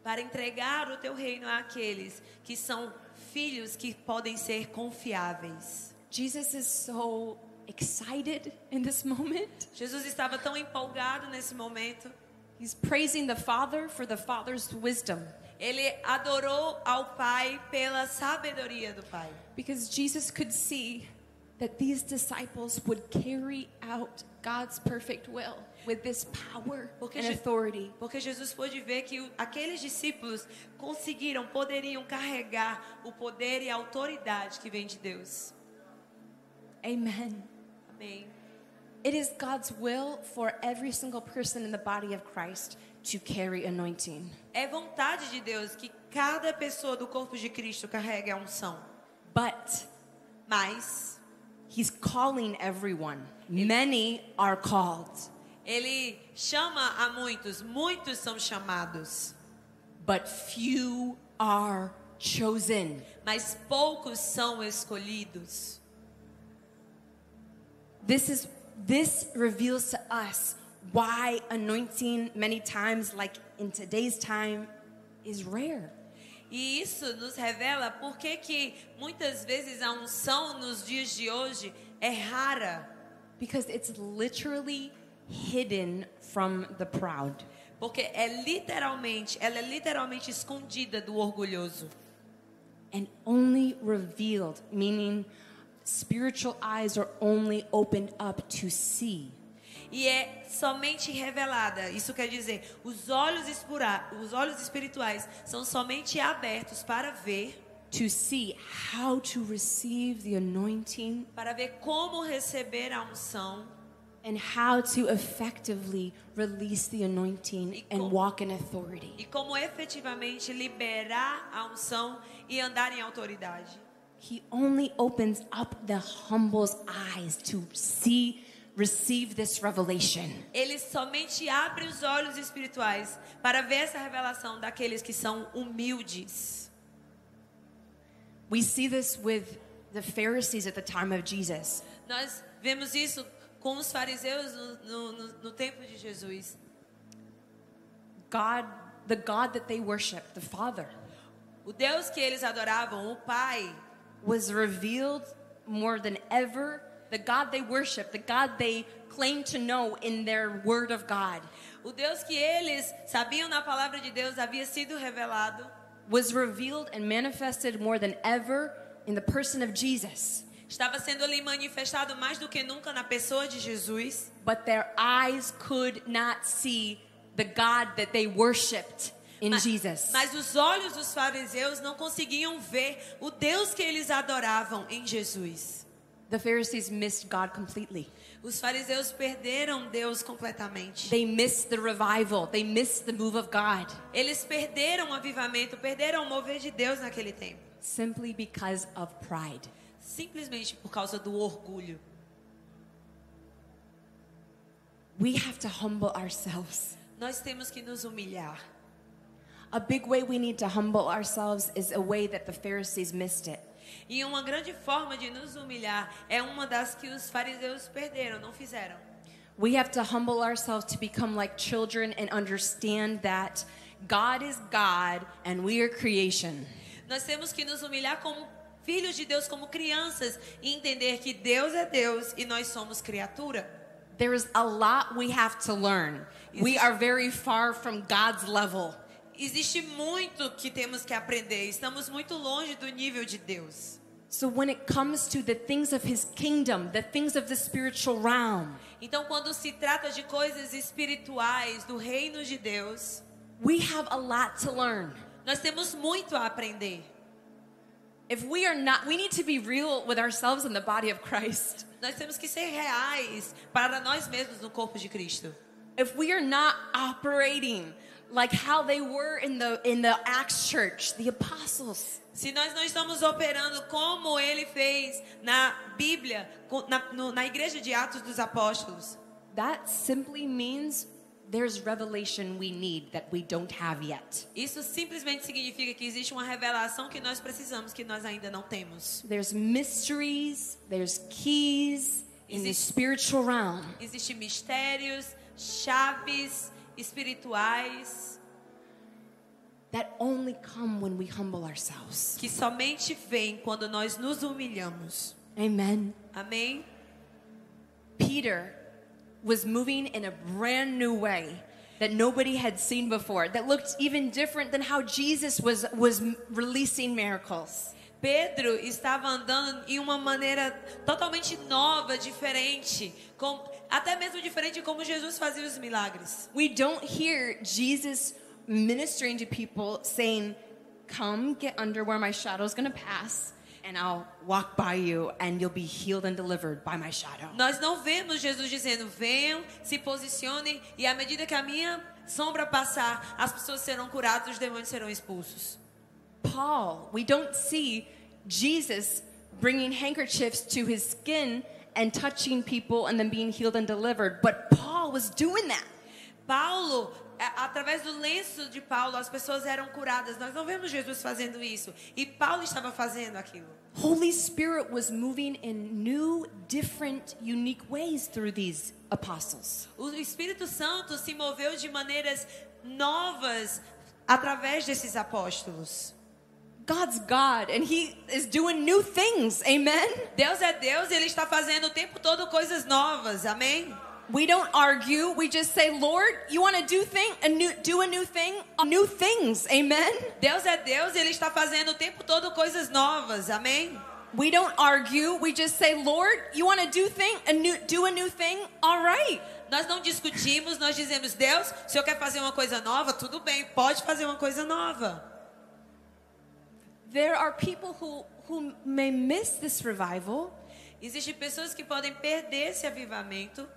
para entregar o teu reino àqueles que são filhos que podem ser confiáveis. Jesus is so excited in this moment. Jesus estava tão empolgado nesse momento. He's praising the Father for the Father's wisdom Ele adorou ao Pai pela sabedoria do Pai. because Jesus could see that these disciples would carry out God's perfect will with this power Porque and authority. Porque Jesus pôde ver que aqueles discípulos conseguiram, poderiam carregar o poder e a autoridade que vem de Deus. Amen. Amém. It is God's will for every single person in the body of Christ to carry anointing. É vontade de Deus que cada pessoa do corpo de Cristo carregue a unção. But Mas He's calling everyone. Many are called, Ele chama a muitos, muitos são chamados, but few are chosen. mas poucos são escolhidos. This is this reveals to us why anointing many times like in today's time is rare. E isso nos revela por que que muitas vezes a unção nos dias de hoje é rara. Because it's literally hidden from the proud. Porque é literalmente, ela é literalmente escondida do orgulhoso. and only revealed, meaning spiritual eyes are only opened up to see. E é somente revelada. Isso quer dizer, os olhos, espura- os olhos espirituais são somente abertos para ver, To see how to receive the anointing para ver como receber a unção and how to effectively release the anointing and como- walk in authority. e como efetivamente liberar a unção e andar em autoridade. He only opens up the humble's eyes to see, receive this revelation. Ele somente abre os olhos espirituais para ver essa revelação daqueles que são humildes. We see this with the Pharisees at the time of Jesus. Nós vemos isso com os fariseus no, no, no, tempo de Jesus. God, the God that they worship, the Father, O Deus que eles adoravam, o Pai, was revealed more than ever. The God they worship, the God they claim to know in their word of God, o Deus que eles sabiam na palavra de Deus havia sido revelado, was revealed and manifested more than ever in the person of Jesus. estava sendo ali manifestado mais do que nunca na pessoa de Jesus, But their eyes could not see the God that they worshiped in Ma- Jesus. Mas os olhos dos fariseus não conseguiam ver o Deus que eles adoravam em Jesus. The Pharisees missed God completely. Os fariseus perderam Deus completamente. They missed the revival. They missed the move of God Eles perderam o avivamento, perderam o mover de Deus naquele tempo, simply because of pride. simplesmente por causa do orgulho. We have to humble ourselves. Nós temos que nos humilhar. A big way we need to humble ourselves is a way that the Pharisees missed it. E uma grande forma de nos humilhar é uma das que os fariseus perderam, não fizeram. We have to humble ourselves to become like children and understand that God is God and we are creation. Nós temos que nos humilhar como filhos de Deus, como crianças, e entender que Deus é Deus e nós somos criatura. There is a lot we have to learn. We are very far from God's level. Existe muito que temos que aprender. Estamos muito longe do nível de Deus. So when it comes to the things of his kingdom, the things of the spiritual realm, Então, quando se trata de coisas espirituais do reino de Deus, we have a lot to learn. nós temos muito a aprender. If we are not, we need to be real with ourselves in the body of Christ. Nós temos que ser reais para nós mesmos no corpo de Cristo. If we are not operating like how they were in the in the Acts church, the apostles, Se nós não estamos operando como ele fez na Bíblia, na, no- na igreja de Atos dos Apóstolos, that simply means there's revelation we need that we don't have yet. isso simplesmente significa que existe uma revelação que nós precisamos, que nós ainda não temos. There's mysteries, there's keys in the Existe- spiritual realm. Existem mistérios, chaves espirituais that only come when we humble ourselves. que somente vêm quando nós nos humilhamos. Amen. Amém? Peter was moving in a brand new way that nobody had seen before, that looked even different than how Jesus was, was releasing miracles. Pedro estava andando em uma maneira totalmente nova, diferente, com, até mesmo diferente de como Jesus fazia os milagres. We don't hear Jesus ministering to people saying, Come get under where my shadow is going to pass, and I'll walk by you, and you'll be healed and delivered by my shadow. Nós não vemos Jesus dizendo: venham, se posicionem, e à medida que a minha sombra passar, as pessoas serão curadas, os demônios serão expulsos. Paul, we don't see Jesus bringing handkerchiefs to his skin and touching people and then being healed and delivered. But Paul was doing that. Paulo, através do lenço de Paulo, as pessoas eram curadas. Nós não vemos Jesus fazendo isso. E Paulo estava fazendo aquilo. Holy Spirit was moving in new, different, unique ways through these apostles. O Espírito Santo se moveu de maneiras novas através desses apóstolos. God's God, and He is doing new things. Amen. Deus é Deus e Ele está fazendo o tempo todo coisas novas. Amém? We don't argue. We just say, Lord, you want to do thing, a new, do a new thing, new things. Amen. Deus é Deus e Ele está fazendo o tempo todo coisas novas. Amém? We don't argue. We just say, Lord, you want to do thing, a new, do a new thing. All right. Nós não discutimos, nós dizemos, Deus, se Senhor quer fazer uma coisa nova, tudo bem, pode fazer uma coisa nova. There are people who who may miss this revival Existem pessoas que podem perder esse avivamento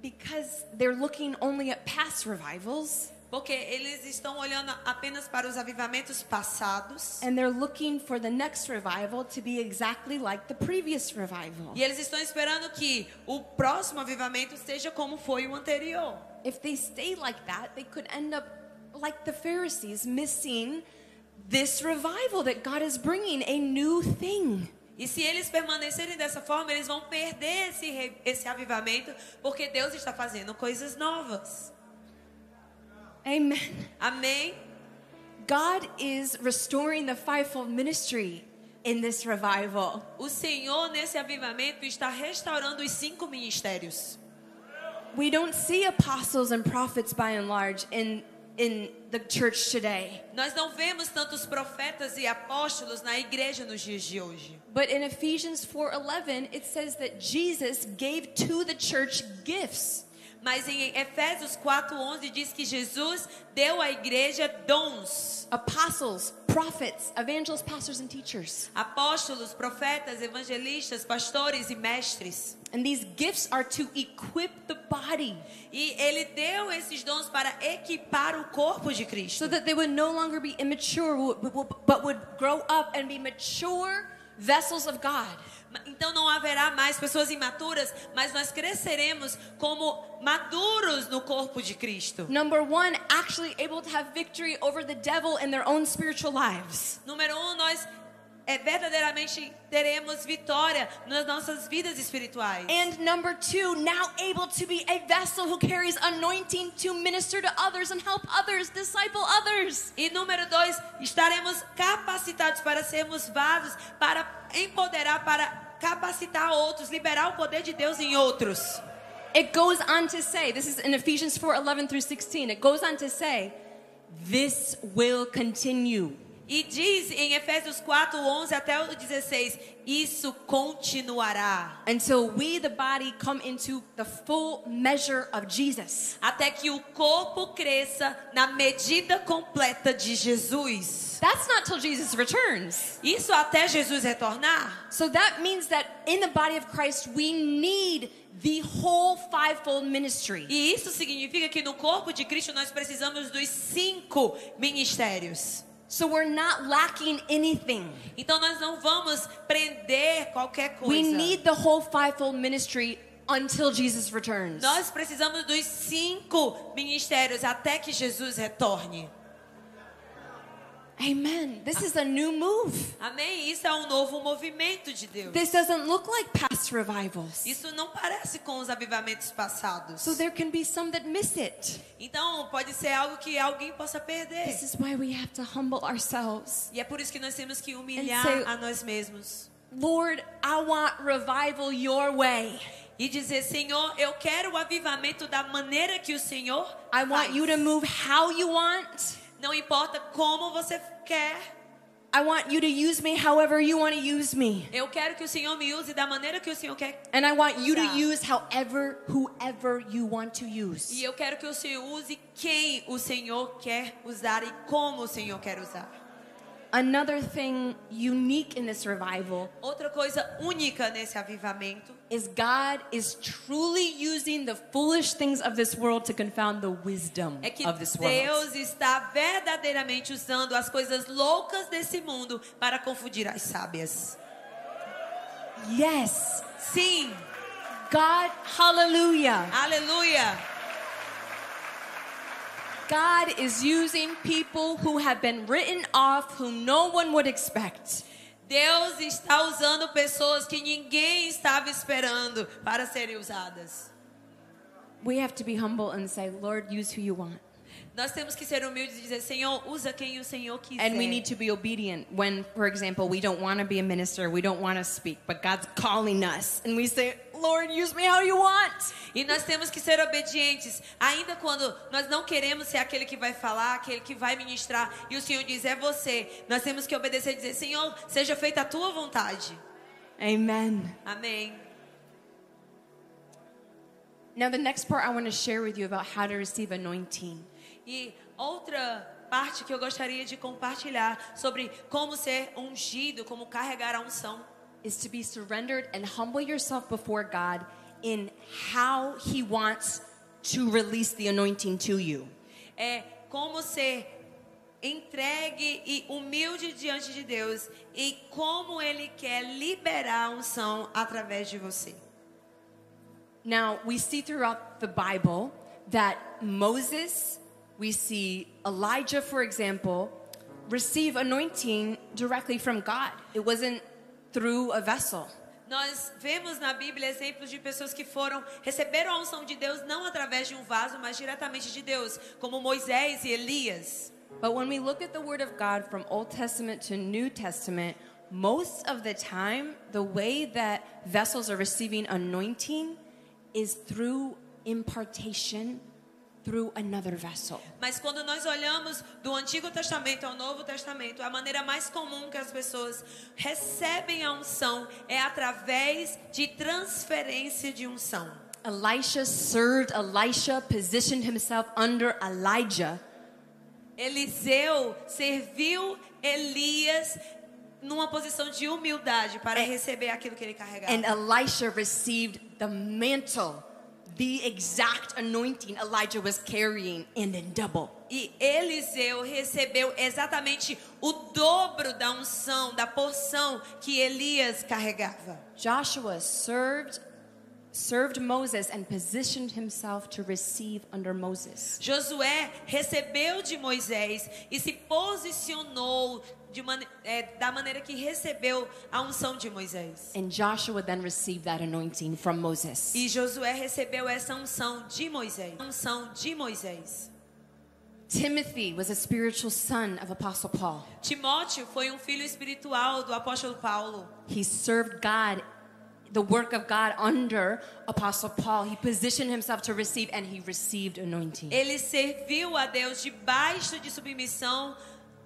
because they're looking only at past revivals porque eles estão olhando apenas para os avivamentos passados and they're looking for the next revival to be exactly like the previous revival. e eles estão esperando que o próximo avivamento seja como foi o anterior. If they stay like that, they could end up like the Pharisees, missing this revival that God is bringing, a new thing. E se eles permanecerem dessa forma, eles vão perder esse, esse avivamento, porque Deus está fazendo coisas novas. Amen. Amém? God is restoring the fivefold ministry in this revival. O Senhor, nesse avivamento, está restaurando os cinco ministérios. We don't see apostles and prophets by and large in in the church today. Nós não vemos tantos profetas e apóstolos na igreja nos dias de hoje. But in Ephesians 4:11 it says that Jesus gave to the church gifts. Mas em Efésios 4:11 diz que Jesus deu à igreja dons. Apostles, prophets, evangelists, pastors and teachers. Apóstolos, profetas, evangelistas, pastores e mestres. And these gifts are to equip the body E ele deu esses dons para equipar o corpo de Cristo. so that they would no longer be immature but would grow up and be mature vessels of God. Então não haverá mais pessoas imaturas, mas nós cresceremos como maduros no corpo de Cristo. Number 1, actually able to have victory over the devil in their own spiritual lives. Número um, nós é, verdadeiramente teremos vitória nas nossas vidas espirituais. And number two, now able to be a vessel who carries anointing to minister to others and help others, disciple others. E número dois, estaremos capacitados para sermos vasos, para empoderar, para capacitar outros, liberar o poder de Deus em outros. It goes on to say, this is in Ephesians 4 11 through 16, it goes on to say, this will continue. E diz em Efésios 4, 11 até o 16, isso continuará. Until we, the body, come into the full measure of Jesus. Até que o corpo cresça na medida completa de Jesus. That's not till Jesus returns. Isso até Jesus retornar. So that means that in the body of Christ, we need the whole fivefold ministry. E isso significa que no corpo de Cristo nós precisamos dos cinco ministérios. So we're not lacking anything. Então nós não vamos prender qualquer coisa. We need the whole fivefold ministry until Jesus returns. Nós precisamos dos cinco ministérios até que Jesus retorne. Amen. This is a new move. Amém? Isso é um novo movimento de Deus. This doesn't look like past revivals. Isso não parece com os avivamentos passados. So there can be some that miss it. Então pode ser algo que alguém possa perder. This is why we have to humble ourselves. E é por isso que nós temos que humilhar say- a nós mesmos. Lord, I want revival your way. E dizer, Senhor, eu quero o avivamento da maneira que o Senhor I want you to move how you want. Não importa como você quer. I want you to use me however you want to use me. Eu quero que o Senhor me use da maneira que o Senhor quer. And I want you to use however, whoever you want to use. E eu quero que o Senhor use quem o Senhor quer usar e como o Senhor quer usar. Another thing unique in this revival Outra coisa única nesse avivamento is God is truly using the foolish things of this world to confound the wisdom é que of this world. Deus está verdadeiramente usando as coisas loucas desse mundo para confundir as sábias. Yes. Sim, God, hallelujah. aleluia. God is using people who have been written off, whom no one would expect. Deus está usando pessoas que ninguém estava esperando para serem usadas. We have to be humble and say, Lord, use who you want. Nós temos que ser humildes e dizer, Senhor, usa quem o Senhor quiser. And we need to be obedient when, for example, we don't want to be a minister, we don't want to speak, but God's calling us. And we say, Lord, use me how you want. E nós temos que ser obedientes, ainda quando nós não queremos ser aquele que vai falar, aquele que vai ministrar, e o Senhor diz, é você. Nós temos que obedecer e dizer, Senhor, seja feita a tua vontade. Amen. Amém. Now, the next part I want to share with you about how to receive anointing. E outra parte que eu gostaria de compartilhar sobre como ser ungido, como carregar a unção, is to be surrendered and humble yourself before God in how He wants to release the anointing to you. é como ser entregue e humilde diante de Deus e como Ele quer liberar a unção através de você. Now, we see throughout the Bible that Moses, we see Elijah, for example, receive anointing directly from God. It wasn't through a vessel. Nós vemos na Bíblia exemplos de pessoas que foram receberam a unção de Deus não através de um vaso, mas diretamente de Deus, como Moisés e Elias. But when we look at the Word of God from Old Testament to New Testament, most of the time, the way that vessels are receiving anointing is through impartation through another vessel. Mas quando nós olhamos do Antigo Testamento ao Novo Testamento, a maneira mais comum que as pessoas recebem a unção é através de transferência de unção. Elisha served Elisha, positioned himself under Elijah. Eliseu serviu Elias numa posição de humildade para É. receber aquilo que ele carregava. And Elisha received the mantle, the exact anointing Elijah was carrying, and double. E Eliseu recebeu exatamente o dobro da unção, da porção que Elias carregava. Joshua served served Moses and positioned himself to receive under Moses. Josué recebeu de Moisés e se posicionou de mane- é, da maneira que recebeu a unção de Moisés. And Joshua then received that anointing from Moses. E Josué recebeu essa unção de Moisés. Unção de Moisés. Timothy was a spiritual son of Apostle Paul. Timóteo foi um filho espiritual do apóstolo Paulo. He served God, the work of God under Apostle Paul. He positioned himself to receive, and he received anointing. Ele serviu a Deus debaixo de submissão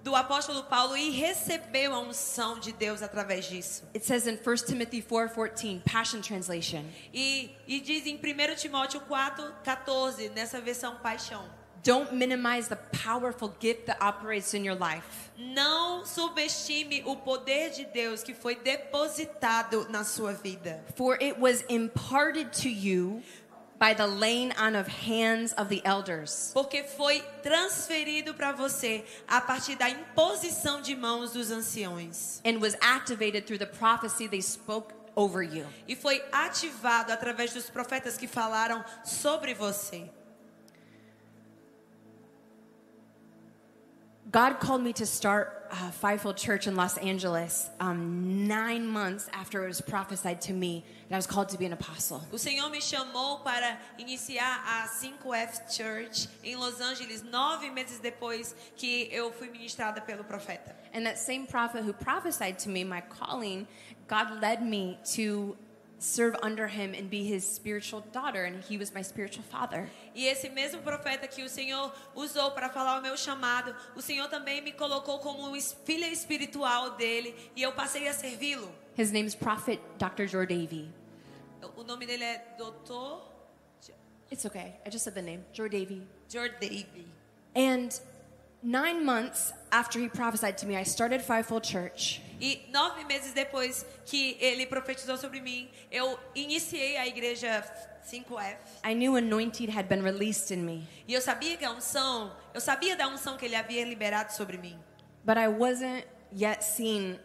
do apóstolo Paulo e recebeu a unção de Deus através disso. It says in 1 Timothy 4:14, Passion Translation. E, e diz em 1 Timóteo 4,14, nessa versão paixão. Don't minimize the powerful gift that operates in your life. Não subestime o poder de Deus que foi depositado na sua vida. For it was imparted to you by the laying on of hands of the elders. Porque foi transferido para você a partir da imposição de mãos dos anciões. and was activated through the prophecy they spoke over you. E foi ativado através dos profetas que falaram sobre você. God called me to start uh, Fivefold Church in Los Angeles um, nine months after it was prophesied to me that I was called to be an apostle. O Senhor me chamou para iniciar a 5F Church em Los Angeles nove meses depois que eu fui ministrada pelo profeta. And that same prophet who prophesied to me my calling, God led me to serve under him and be his spiritual daughter, and he was my spiritual father. E esse mesmo profeta que o Senhor usou para falar o meu chamado, o Senhor também me colocou como um filha espiritual dele e eu passei a servi-lo. His name is Prophet Dr. Jordavy. O nome dele é Dr. It's okay, I just said the name, Jordavy. Jordavy. And nine months after he prophesied to me, I started Fivefold Church. E nove meses depois que ele profetizou sobre mim, eu iniciei a igreja 5F. I knew anointing had been released in me, E eu sabia que a unção, eu sabia da unção que ele havia liberado sobre mim. but I wasn't yet seeing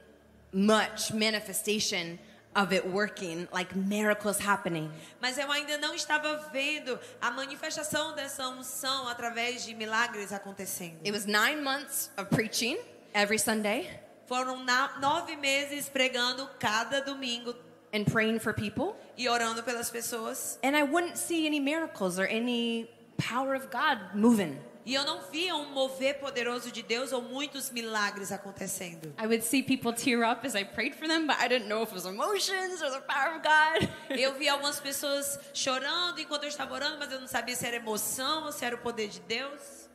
much manifestation of it working, like miracles happening. Mas eu ainda não estava vendo a manifestação dessa unção através de milagres acontecendo. It was nine months of preaching every Sunday Foram nove meses pregando cada domingo and praying for people, e orando pelas pessoas. and I wouldn't see any miracles or any power of God moving. E eu não via um mover poderoso de Deus ou muitos milagres acontecendo. I would see people tear up as I prayed for them, but I didn't know if it was emotions or the power of God. Eu vi algumas pessoas chorando enquanto eu estava orando, mas eu não sabia se era emoção ou se era o poder de Deus.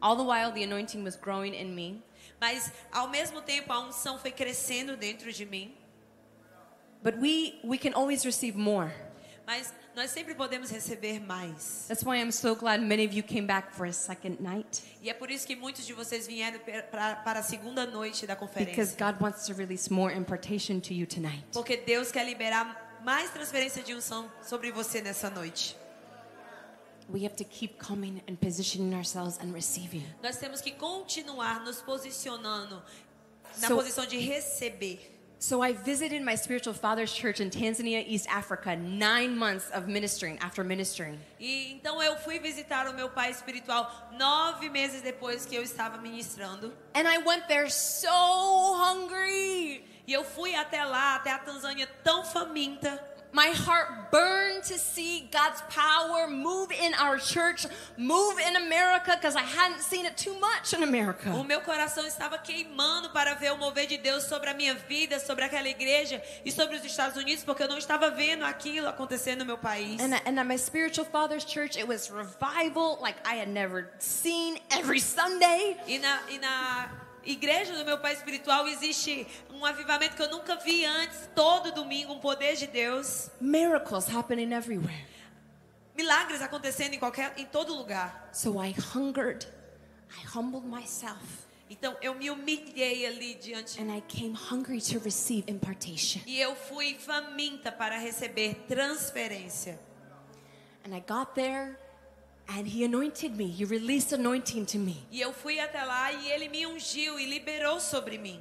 All the while, the anointing was growing in me. Mas ao mesmo tempo a unção foi crescendo dentro de mim. But we, we can always receive more. Mas nós sempre podemos receber mais. That's why I'm so glad many of you came back for a second night. E é por isso que muitos de vocês vieram pra- para a segunda noite da Because conferência. God wants to release more impartation to you tonight. Porque Deus quer liberar mais transferência de unção sobre você nessa noite. Nós temos que continuar nos posicionando na So- posição de receber. So I visited my spiritual father's church in Tanzania, East Africa, nine months of ministering after ministering. E então eu fui visitar o meu pai espiritual nove meses depois que eu estava ministrando. And I went there so hungry. E eu fui até lá, até a Tanzânia, tão faminta. My heart burned to see God's power move in our church, move in America, because I hadn't seen it too much in O America. meu coração estava queimando para ver o mover de Deus sobre a minha vida, sobre aquela igreja e sobre os Estados Unidos, porque eu não estava vendo aquilo acontecer no meu país. And, and at my spiritual father's church, it was revival like I had never seen every Sunday. E na, e na igreja do meu pai espiritual existe um avivamento que eu nunca vi antes, todo domingo, um poder de Deus. Miracles happening everywhere. Milagres acontecendo em qualquer em todo lugar. So I hungered, I humbled myself, Então eu me humilhei ali diante and I came hungry to receive impartation. e eu fui faminta para receber transferência. And I got there, and he anointed me. He released anointing to me. E eu fui até lá e ele me ungiu e liberou sobre mim.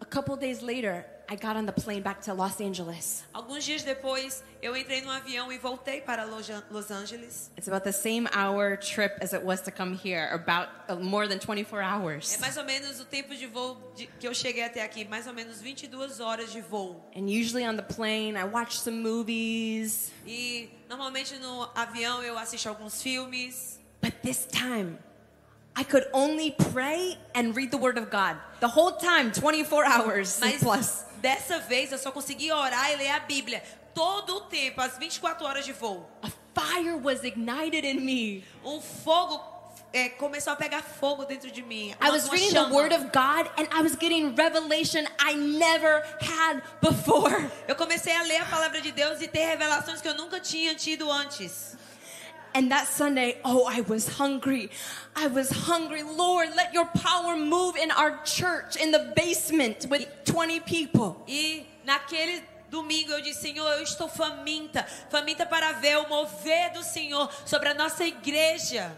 A couple days later, I got on the plane back to Los Angeles. Alguns dias depois, eu entrei no avião e voltei para Los An- Los Angeles. It's about the same hour trip as it was to come here, about uh, more than 24 É hours. mais ou menos o tempo de voo de- que eu cheguei até aqui, mais ou menos 22 horas de voo. And usually on the plane, I watch some movies. E normalmente no avião eu assisto alguns filmes. But this time, I could only pray and read the Word of God. The whole time, 24 hours Mas plus. Dessa vez eu só consegui orar e ler a Bíblia todo o tempo, as 24 horas de voo. A fire was ignited in me. Um fogo é, começou a pegar fogo dentro de mim. I was reading the chama. Word of God and I was getting revelation I never had before. Eu comecei a ler a palavra de Deus e ter revelações que eu nunca tinha tido antes. And that Sunday, oh, I was hungry. I was hungry. Lord, let your power move in our church in the basement with 20 people. E naquele domingo eu disse: Senhor, eu estou faminta faminta para ver o mover do Senhor sobre a nossa igreja.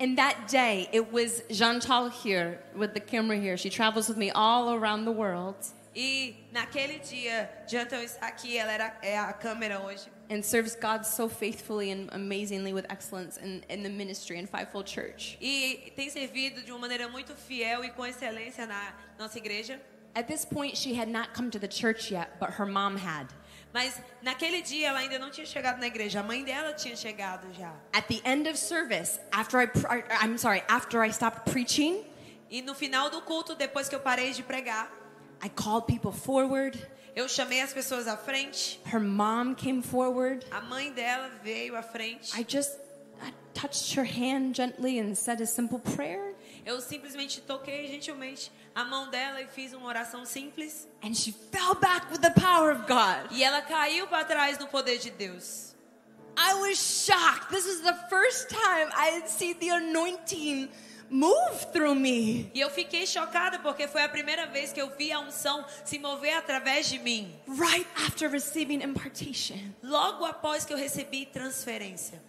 And that day, it was Chantal here with the camera here. She travels with me all around the world E naquele dia, Jantel está aqui, ela era, é a câmera hoje. And serves God so faithfully and amazingly with excellence in, in the ministry in Fivefold Church. E tem servido de uma maneira muito fiel e com excelência na nossa igreja. At this point, she had not come to the church yet, but her mom had. Mas naquele dia ela ainda não tinha chegado na igreja, a mãe dela tinha chegado já. At the end of service, after I, I'm sorry, after I stopped preaching, E no final do culto, depois que eu parei de pregar, I called people forward. Eu chamei as pessoas à frente. Her mom came forward. A mãe dela veio à frente. I just I touched her hand gently and said a simple prayer. Eu simplesmente toquei gentilmente a mão dela e fiz uma oração simples. And she fell back with the power of God. E ela caiu para trás no poder de Deus. I was shocked. This was the first time I had seen the anointing move through me. E eu fiquei chocada porque foi a primeira vez que eu vi a unção se mover através de mim. Right after receiving impartation. Logo após que eu recebi transferência.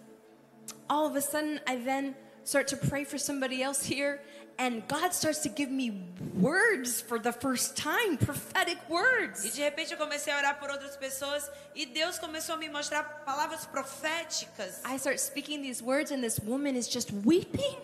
All of a sudden, I then start to pray for somebody else here, and God starts to give me words for the first time prophetic E words. de repente eu comecei a orar por outras pessoas e Deus começou a me mostrar palavras proféticas. I start speaking these words, and this woman is just weeping.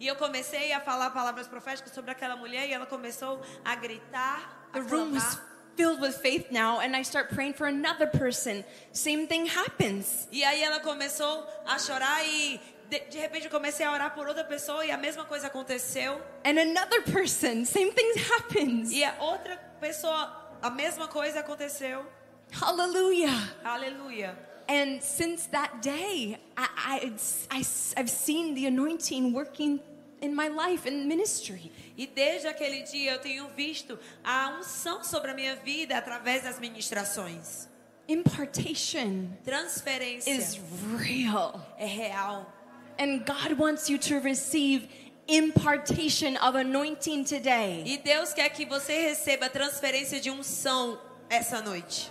E eu comecei a falar palavras proféticas sobre aquela mulher e ela começou a gritar, a The room was filled with faith now, and I start praying for another person. Same thing happens. E aí ela começou a chorar e de, de repente eu comecei a orar por outra pessoa e a mesma coisa aconteceu. And another person, same thing happens. E a outra pessoa, a mesma coisa aconteceu. Hallelujah. Aleluia. And since that day, I, I, I've seen the anointing working in my life and ministry. E desde aquele dia eu tenho visto a unção sobre a minha vida através das ministrações. Impartation Transferência is real. é real. And God wants you to receive impartation of anointing today. E Deus quer que você receba transferência de unção essa noite.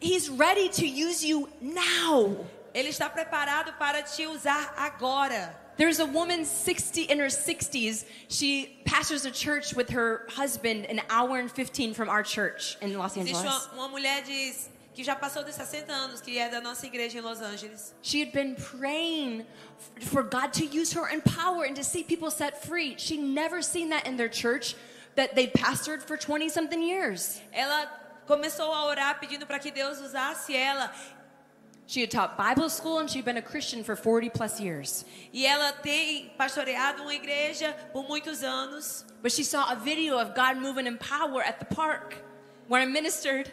He's ready to use you now. Ele está preparado para te usar agora. There's a woman 60 in her 60s. She pastors a church with her husband an hour and 15 from our church in Los Existe Angeles. uma, uma mulher de, que já passou dos 60 anos, que é da nossa igreja em Los Angeles. She had been praying for God to use her in power and to see people set free. She'd never seen that in their church that they pastored for 20 something years. Ela começou a orar pedindo para que Deus usasse ela. She had taught Bible school and she'd been a Christian for 40 plus years. E ela tem pastoreado uma igreja por muitos anos. But she saw a video of God moving in power at the park where I ministered.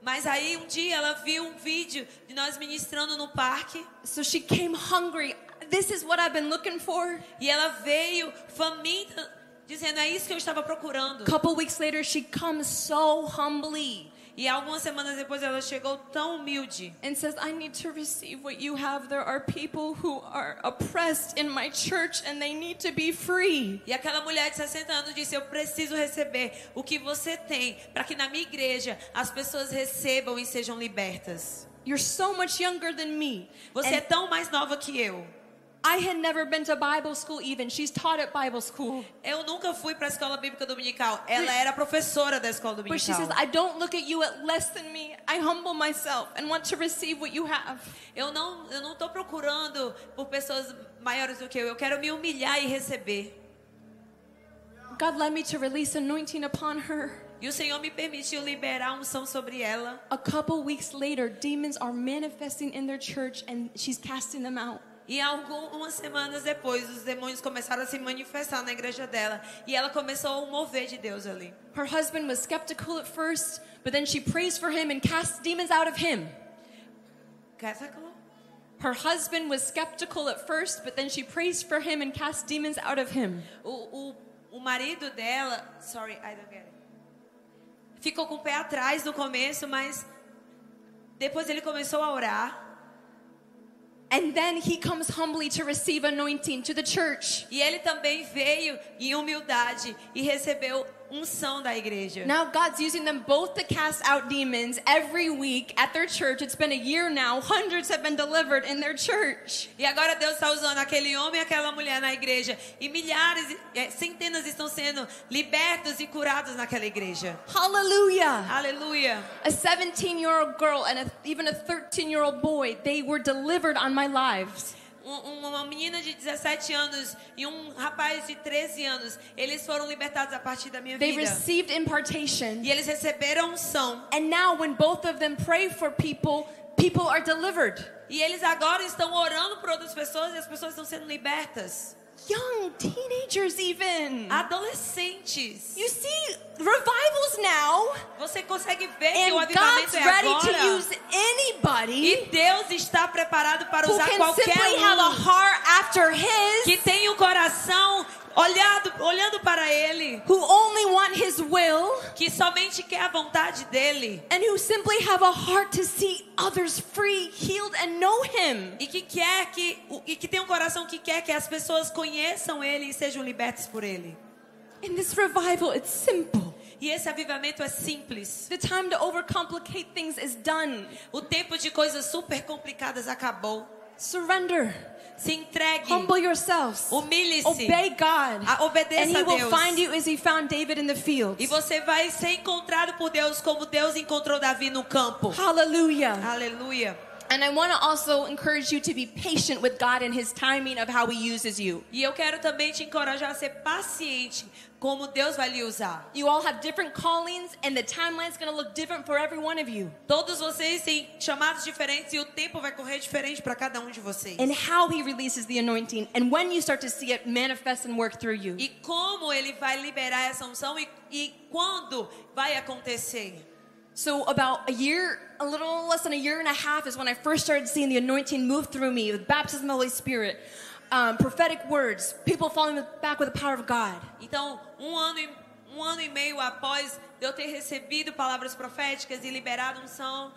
Mas aí um dia ela viu um vídeo de nós ministrando no parque. So she came hungry. This is what I've been looking for. E ela veio faminta, dizendo: É isso que eu estava procurando. A couple weeks later, she comes so humbly E algumas semanas depois ela chegou tão humilde. and says, I need to receive what you have. There are people who are oppressed in my church and they need to be free. E aquela mulher de 60 anos disse: Eu preciso receber o que você tem para que na minha igreja as pessoas recebam e sejam libertas. You're so much younger than me. Você é And tão mais nova que eu. I had never been to Bible school even. She's taught at Bible school. Eu nunca fui para a escola bíblica dominical. Ela era professora da escola But she says, dominical. I don't look at you at less than me. I humble myself and want to receive what you have. Eu não, eu não tô procurando por pessoas maiores do que eu. Eu quero me humilhar e receber. God led me to release anointing upon her. E o Senhor me permitiu liberar unção sobre ela. A couple weeks later, demons are manifesting in their church and she's casting them out. E algumas semanas depois, os demônios começaram a se manifestar na igreja dela. E ela começou a mover de Deus ali. Her husband was skeptical at first, but then she prays for him and casts demons out of him. Her husband was skeptical at first, but then she prays for him and casts demons out of him. O, o, o marido dela, sorry, I don't get it. Ficou com o pé atrás no começo, mas depois ele começou a orar. And then he comes humbly to receive anointing to the church. E ele também veio em humildade e recebeu unção da igreja. Now God's using them both to cast out demons every week at their church. It's been a year now. Hundreds have been delivered in their church. E agora Deus está usando aquele homem e aquela mulher na igreja. E milhares, centenas estão sendo libertos e curados naquela igreja. Hallelujah. Hallelujah. A 17 year old girl and a, even a 13 year old boy, they were delivered on my lives. Um- uma menina de 17 anos e um rapaz de 13 anos, eles foram libertados a partir da minha They vida. received impartation. E eles receberam unção. And now, when both of them pray for people, people are delivered. E eles agora estão orando por outras pessoas e as pessoas estão sendo libertas. Young teenagers, even. Adolescentes. You see revivals now, Você consegue ver que o avivamento God's é ready agora. to use anybody E Deus está preparado para usar qualquer simply have a um heart after His, que tem o coração olhado, olhando para Ele, who only want His will, que somente quer a vontade dele and who simply have a heart to see others free, healed, and know Him. e que quer que e que tem um coração que quer que as pessoas conheçam Ele e sejam libertas por Ele. In this revival, it's simple. E esse avivamento é simples. The time to overcomplicate things is done. O tempo de coisas super complicadas acabou. Surrender. Se entregue, Humble yourselves. humilhe-se, Obey God. a- obedeça And He a will Deus. find you as He found David in the field. E você vai ser encontrado por Deus como Deus encontrou Davi no campo. Hallelujah. Aleluia. And I want to also encourage you to be patient with God and His timing of how He uses you. E eu quero também te encorajar a ser paciente como Deus vai lhe usar. You all have different callings, and the timeline is going to look different for every one of you. Todos vocês têm chamados diferentes e o tempo vai correr diferente para cada um de vocês. And how He releases the anointing, and when you start to see it manifest and work through you. E como ele vai liberar essa unção e, e quando vai acontecer. So, about a year, a little less than a year and a half is when I first started seeing the anointing move through me, the baptism of the Holy Spirit, um, prophetic words, people falling back with the power of God. Então, um ano, e, um ano e meio após eu ter recebido palavras proféticas e liberado um unção,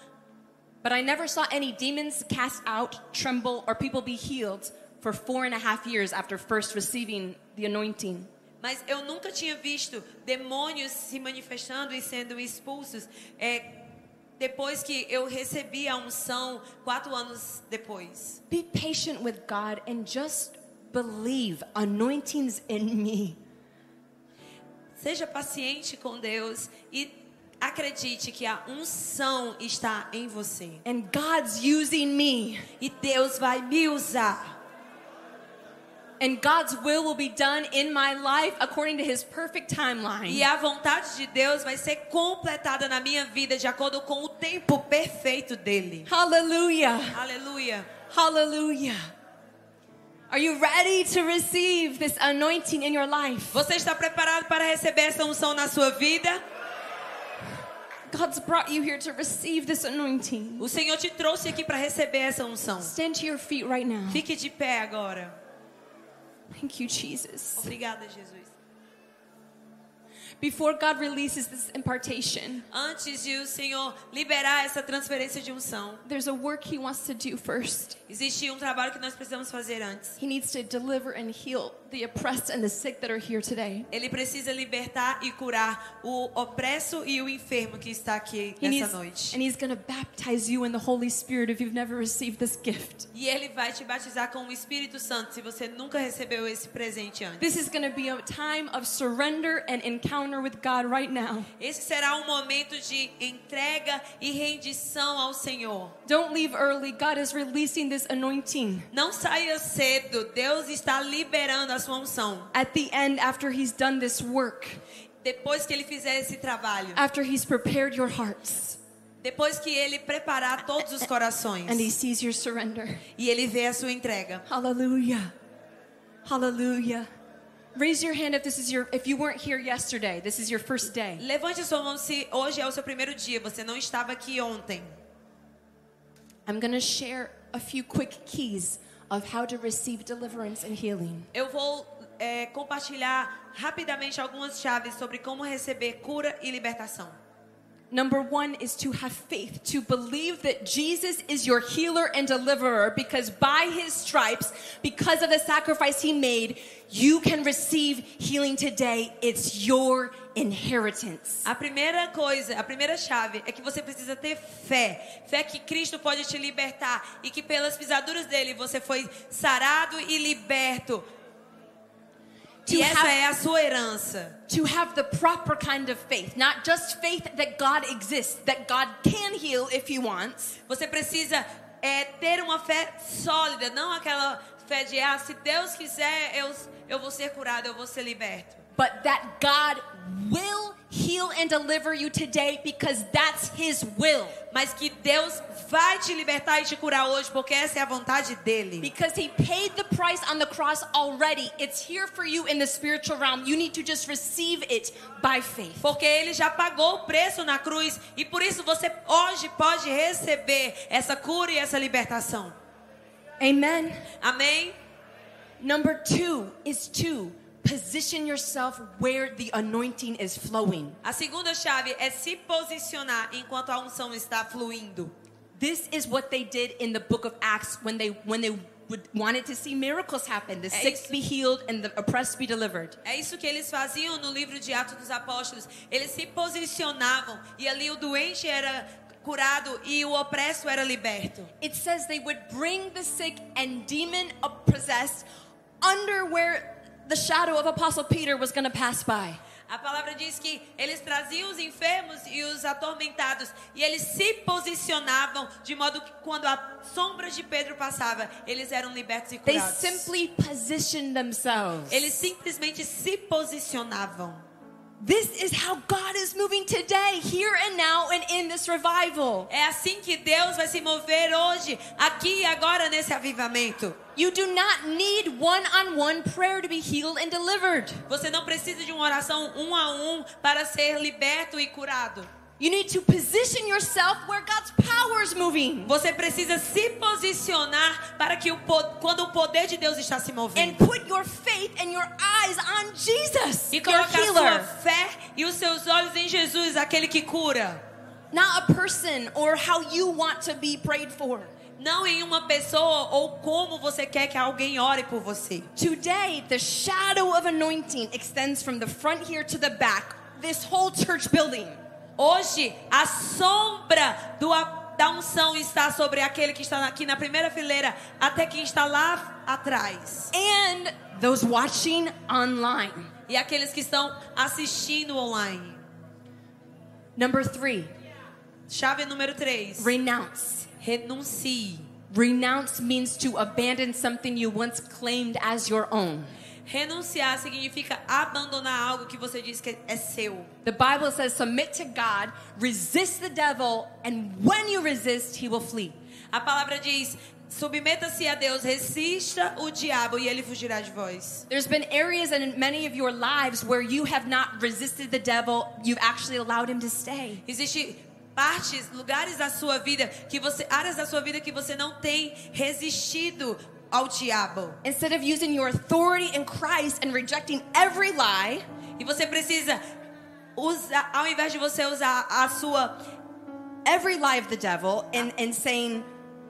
But I never saw any demons cast out, tremble, or people be healed for four and a half years after first receiving the anointing. Mas eu nunca tinha visto demônios se manifestando e sendo expulsos é, depois que eu recebi a unção quatro anos depois. Be patient with God and just believe anointings in me. Seja paciente com Deus e acredite que a unção está em você. And God's using me. E Deus vai me usar. And God's will will be done in my life according to his perfect timeline. E a vontade de Deus vai ser completada na minha vida de acordo com o tempo perfeito dele. Hallelujah. Aleluia. Hallelujah. Are you ready to receive this anointing in your life? Você está preparado para receber essa unção na sua vida? God's brought you here to receive this anointing. O Senhor te trouxe aqui para receber essa unção. Stand to your feet right now. Fique de pé agora. Thank you, Jesus. Obrigada, Jesus. Before God releases this impartation, Antes de o Senhor liberar essa transferência de unção, there's a work He wants to do first. existe um trabalho que nós precisamos fazer antes. He needs to deliver and heal the oppressed and the sick that are here today. Ele precisa libertar e curar o opresso e o enfermo que está aqui He nessa needs, noite. and He's going to baptize you in the Holy Spirit if you've never received this gift. E ele vai te batizar com o Espírito Santo se você nunca recebeu esse presente antes. This is going to be a time of surrender and encounter with God right now. Esse será um momento de entrega e rendição ao Senhor. Don't leave early. God is releasing this anointing. Não saia cedo. Deus está liberando a sua unção. At the end, after He's done this work, Depois que ele fizer esse trabalho, after He's prepared your hearts, depois que ele preparar todos os corações and He sees your surrender. e ele vê a sua entrega. Hallelujah. Hallelujah. Raise your hand if this is your if you weren't here yesterday. This is your first day. Levante sua mão se hoje é o seu primeiro dia, você não estava aqui ontem. I'm going to share a few quick keys of how to receive deliverance and healing. Eu vou é, compartilhar rapidamente algumas chaves sobre como receber cura e libertação. Number 1 is to have faith, to believe that Jesus is your healer and deliverer because by his stripes, because of the sacrifice he made, you can receive healing today. It's your inheritance. A primeira coisa, a primeira chave é que você precisa ter fé. Fé que Cristo pode te libertar e que pelas pisaduras dele você foi sarado e liberto. To E essa have- é a sua herança. To have the proper kind of faith, not just faith that God exists, that God can heal if He wants, Você precisa é, ter uma fé sólida, não aquela fé de ah, se Deus quiser, eu, eu vou ser curado, eu vou ser liberto. But that God will heal and deliver you today because that's His will. Mas que Deus vai te libertar e te curar hoje, porque essa é a vontade dele. Because He paid the price on the cross already. It's here for you in the spiritual realm. You need to just receive it by faith. Porque ele já pagou o preço na cruz e por isso você hoje pode receber essa cura e essa libertação. Amen. Amém? Number two is to position yourself where the anointing is flowing. A segunda chave é se posicionar enquanto a unção está fluindo. This is what they did in the book of Acts when they when they would, wanted to see miracles happen, the sick be healed and the oppressed be delivered. É isso que eles faziam no livro de Atos dos Apóstolos. Eles se posicionavam e ali o doente era curado e o opresso era liberto. It says they would bring the sick and demon possessed under where the shadow of Apostle Peter was going to pass by. A palavra diz que eles traziam os enfermos e os atormentados e eles se posicionavam de modo que quando a sombra de Pedro passava, eles eram libertos e They curados. simply positioned themselves. Eles simplesmente se posicionavam. This is how God is moving today, here and now, and in this revival. É assim que Deus vai se mover hoje, aqui e agora nesse avivamento. You do not need one on one prayer to be healed and delivered. Você não precisa de uma oração um a um para ser liberto e curado. You need to position yourself where God's power is moving Você precisa se posicionar para que o quando o poder de Deus está se movendo. and put your faith and your eyes on Jesus, E colocar a sua fé e os seus olhos em Jesus, aquele que cura. Not a person or how you want to be prayed for. Não em uma pessoa ou como você quer que alguém ore por você. Today, the shadow of anointing extends from the front here to the back, this whole church building. Hoje, a sombra do, da unção está sobre aquele que está aqui na primeira fileira até quem está lá atrás. And those watching online. E aqueles que estão assistindo online. Number three, Chave número 3. renounce. Renuncie. Renounce means to abandon something you once claimed as your own. Renunciar significa abandonar algo que você diz que é seu. The Bible says, submit to God, resist the devil, and when you resist, he will flee. A palavra diz: submeta-se a Deus, resista o diabo e ele fugirá de vós. There's been areas in many of your lives where you have not resisted the devil, you've actually allowed him to stay. Existe partes, lugares da sua vida que você, áreas da sua vida que você não tem resistido ao diabo. Instead of using your authority in Christ and rejecting every lie, E você precisa usar, ao invés de você usar a sua every lie of the devil and, and saying,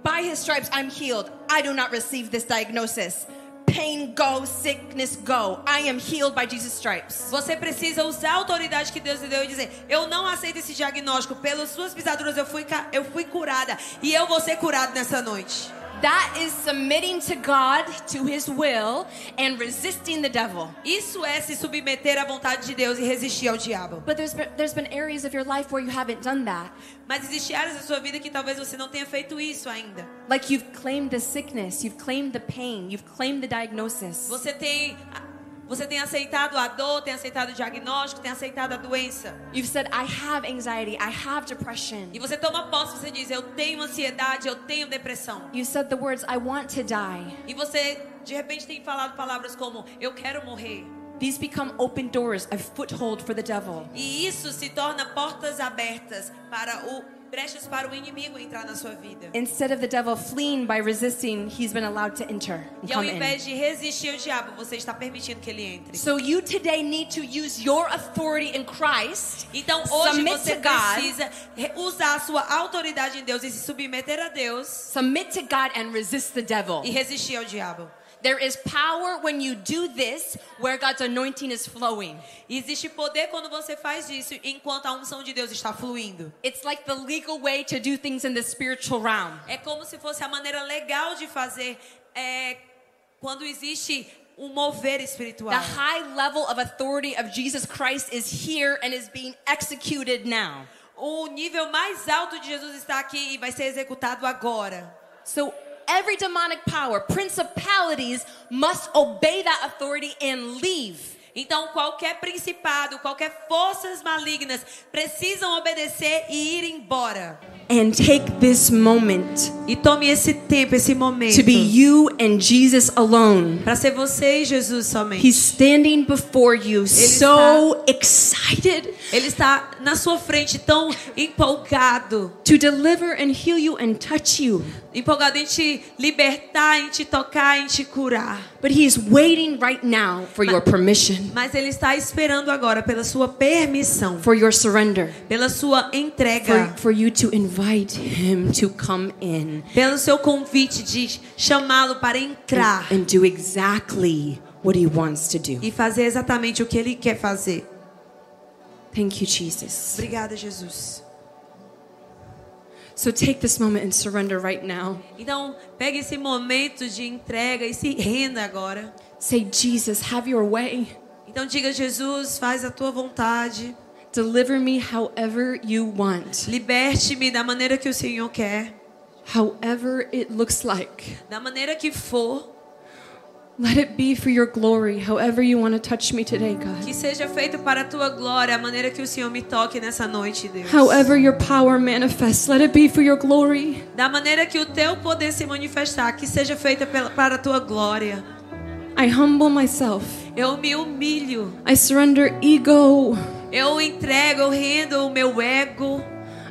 by his stripes I'm healed, I do not receive this diagnosis. pain go, sickness go. I am healed by Jesus' stripes. Você precisa usar a autoridade que Deus lhe deu e dizer: Eu não aceito esse diagnóstico. Pelas suas pisaduras eu fui, eu fui curada. E eu vou ser curado nessa noite. That is submitting to God, to His will, and resisting the devil. Isso é se submeter à vontade de Deus e resistir ao diabo. But there's been, there's been areas of your life where you haven't done that. Mas existem áreas da sua vida que talvez você não tenha feito isso ainda. Like you've claimed the sickness, you've claimed the pain, you've claimed the diagnosis. Você tem, você tem aceitado a dor, tem aceitado o diagnóstico, tem aceitado a doença. You've said, I have anxiety, I have depression. E você toma posse, você diz: Eu tenho ansiedade, eu tenho depressão. You said the words, I want to die. E você de repente tem falado palavras como: Eu quero morrer. These become open doors, a foothold for the devil. E isso se torna portas abertas para o brechas para o inimigo entrar na sua vida. Instead of the devil fleeing by resisting, he's been allowed to enter E ao come in. invés de resistir ao diabo, você está permitindo que ele entre. So you today need to use your authority in Christ. Então hoje você precisa re- usar a sua autoridade em Deus e se submeter a Deus Submit to God and resist the devil. e resistir ao diabo. There is power when you do this where God's anointing is flowing. Existe poder quando você faz isso enquanto a unção de Deus está fluindo. It's like the legal way to do things in the spiritual realm. É como se fosse a maneira legal de fazer é, quando existe um mover espiritual. The high level of authority of Jesus Christ is here and is being executed now. O nível mais alto de Jesus está aqui e vai ser executado agora. So every demonic power, principalities must obey that authority and leave. Então, qualquer principado, qualquer forças malignas precisam obedecer e ir embora. And take this moment E tome esse tempo, esse momento, to be you and Jesus alone. para ser você e Jesus somente. He's standing before you, so excited Ele está na sua frente tão empolgado, to deliver and heal you and touch you. empolgado em te libertar, em te tocar, em te curar. But he's waiting right now for your permission, Mas ele está esperando agora pela sua permissão, for your surrender, pela sua entrega, for, for you to invite him to come in pelo seu convite de chamá-lo para entrar and do exactly what he wants to do. e fazer exatamente o que ele quer fazer. Thank you, Jesus. Obrigada, Jesus. So take this moment and surrender right now. Então, pegue esse momento de entrega e se renda agora. Say, Jesus, have your way. Então diga, Jesus, faz a tua vontade. Deliver me however you want, Liberte-me da maneira que o Senhor quer, however it looks like. da maneira que for. Let it be for your glory, however you want to touch me today, God. Que seja feito para a tua glória, a maneira que o Senhor me toque nessa noite, Deus. However your power manifests, let it be for your glory. Da maneira que o teu poder se manifestar, que seja feita para a tua glória. I humble myself. Eu me humilho. I surrender ego. Eu entrego, eu rendo o meu ego.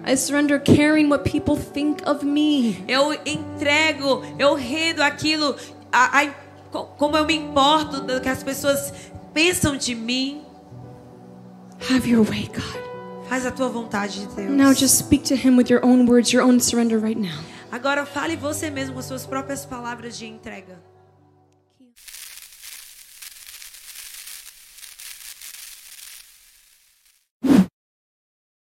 I surrender caring what people think of me. Eu entrego, eu rendo aquilo, a, a- co- como eu me importo do que as pessoas pensam de mim. Have your way, God. Faz a tua vontade, Deus. Now just speak to him with your own words, your own surrender right now. Agora fale você mesmo com suas próprias palavras de entrega.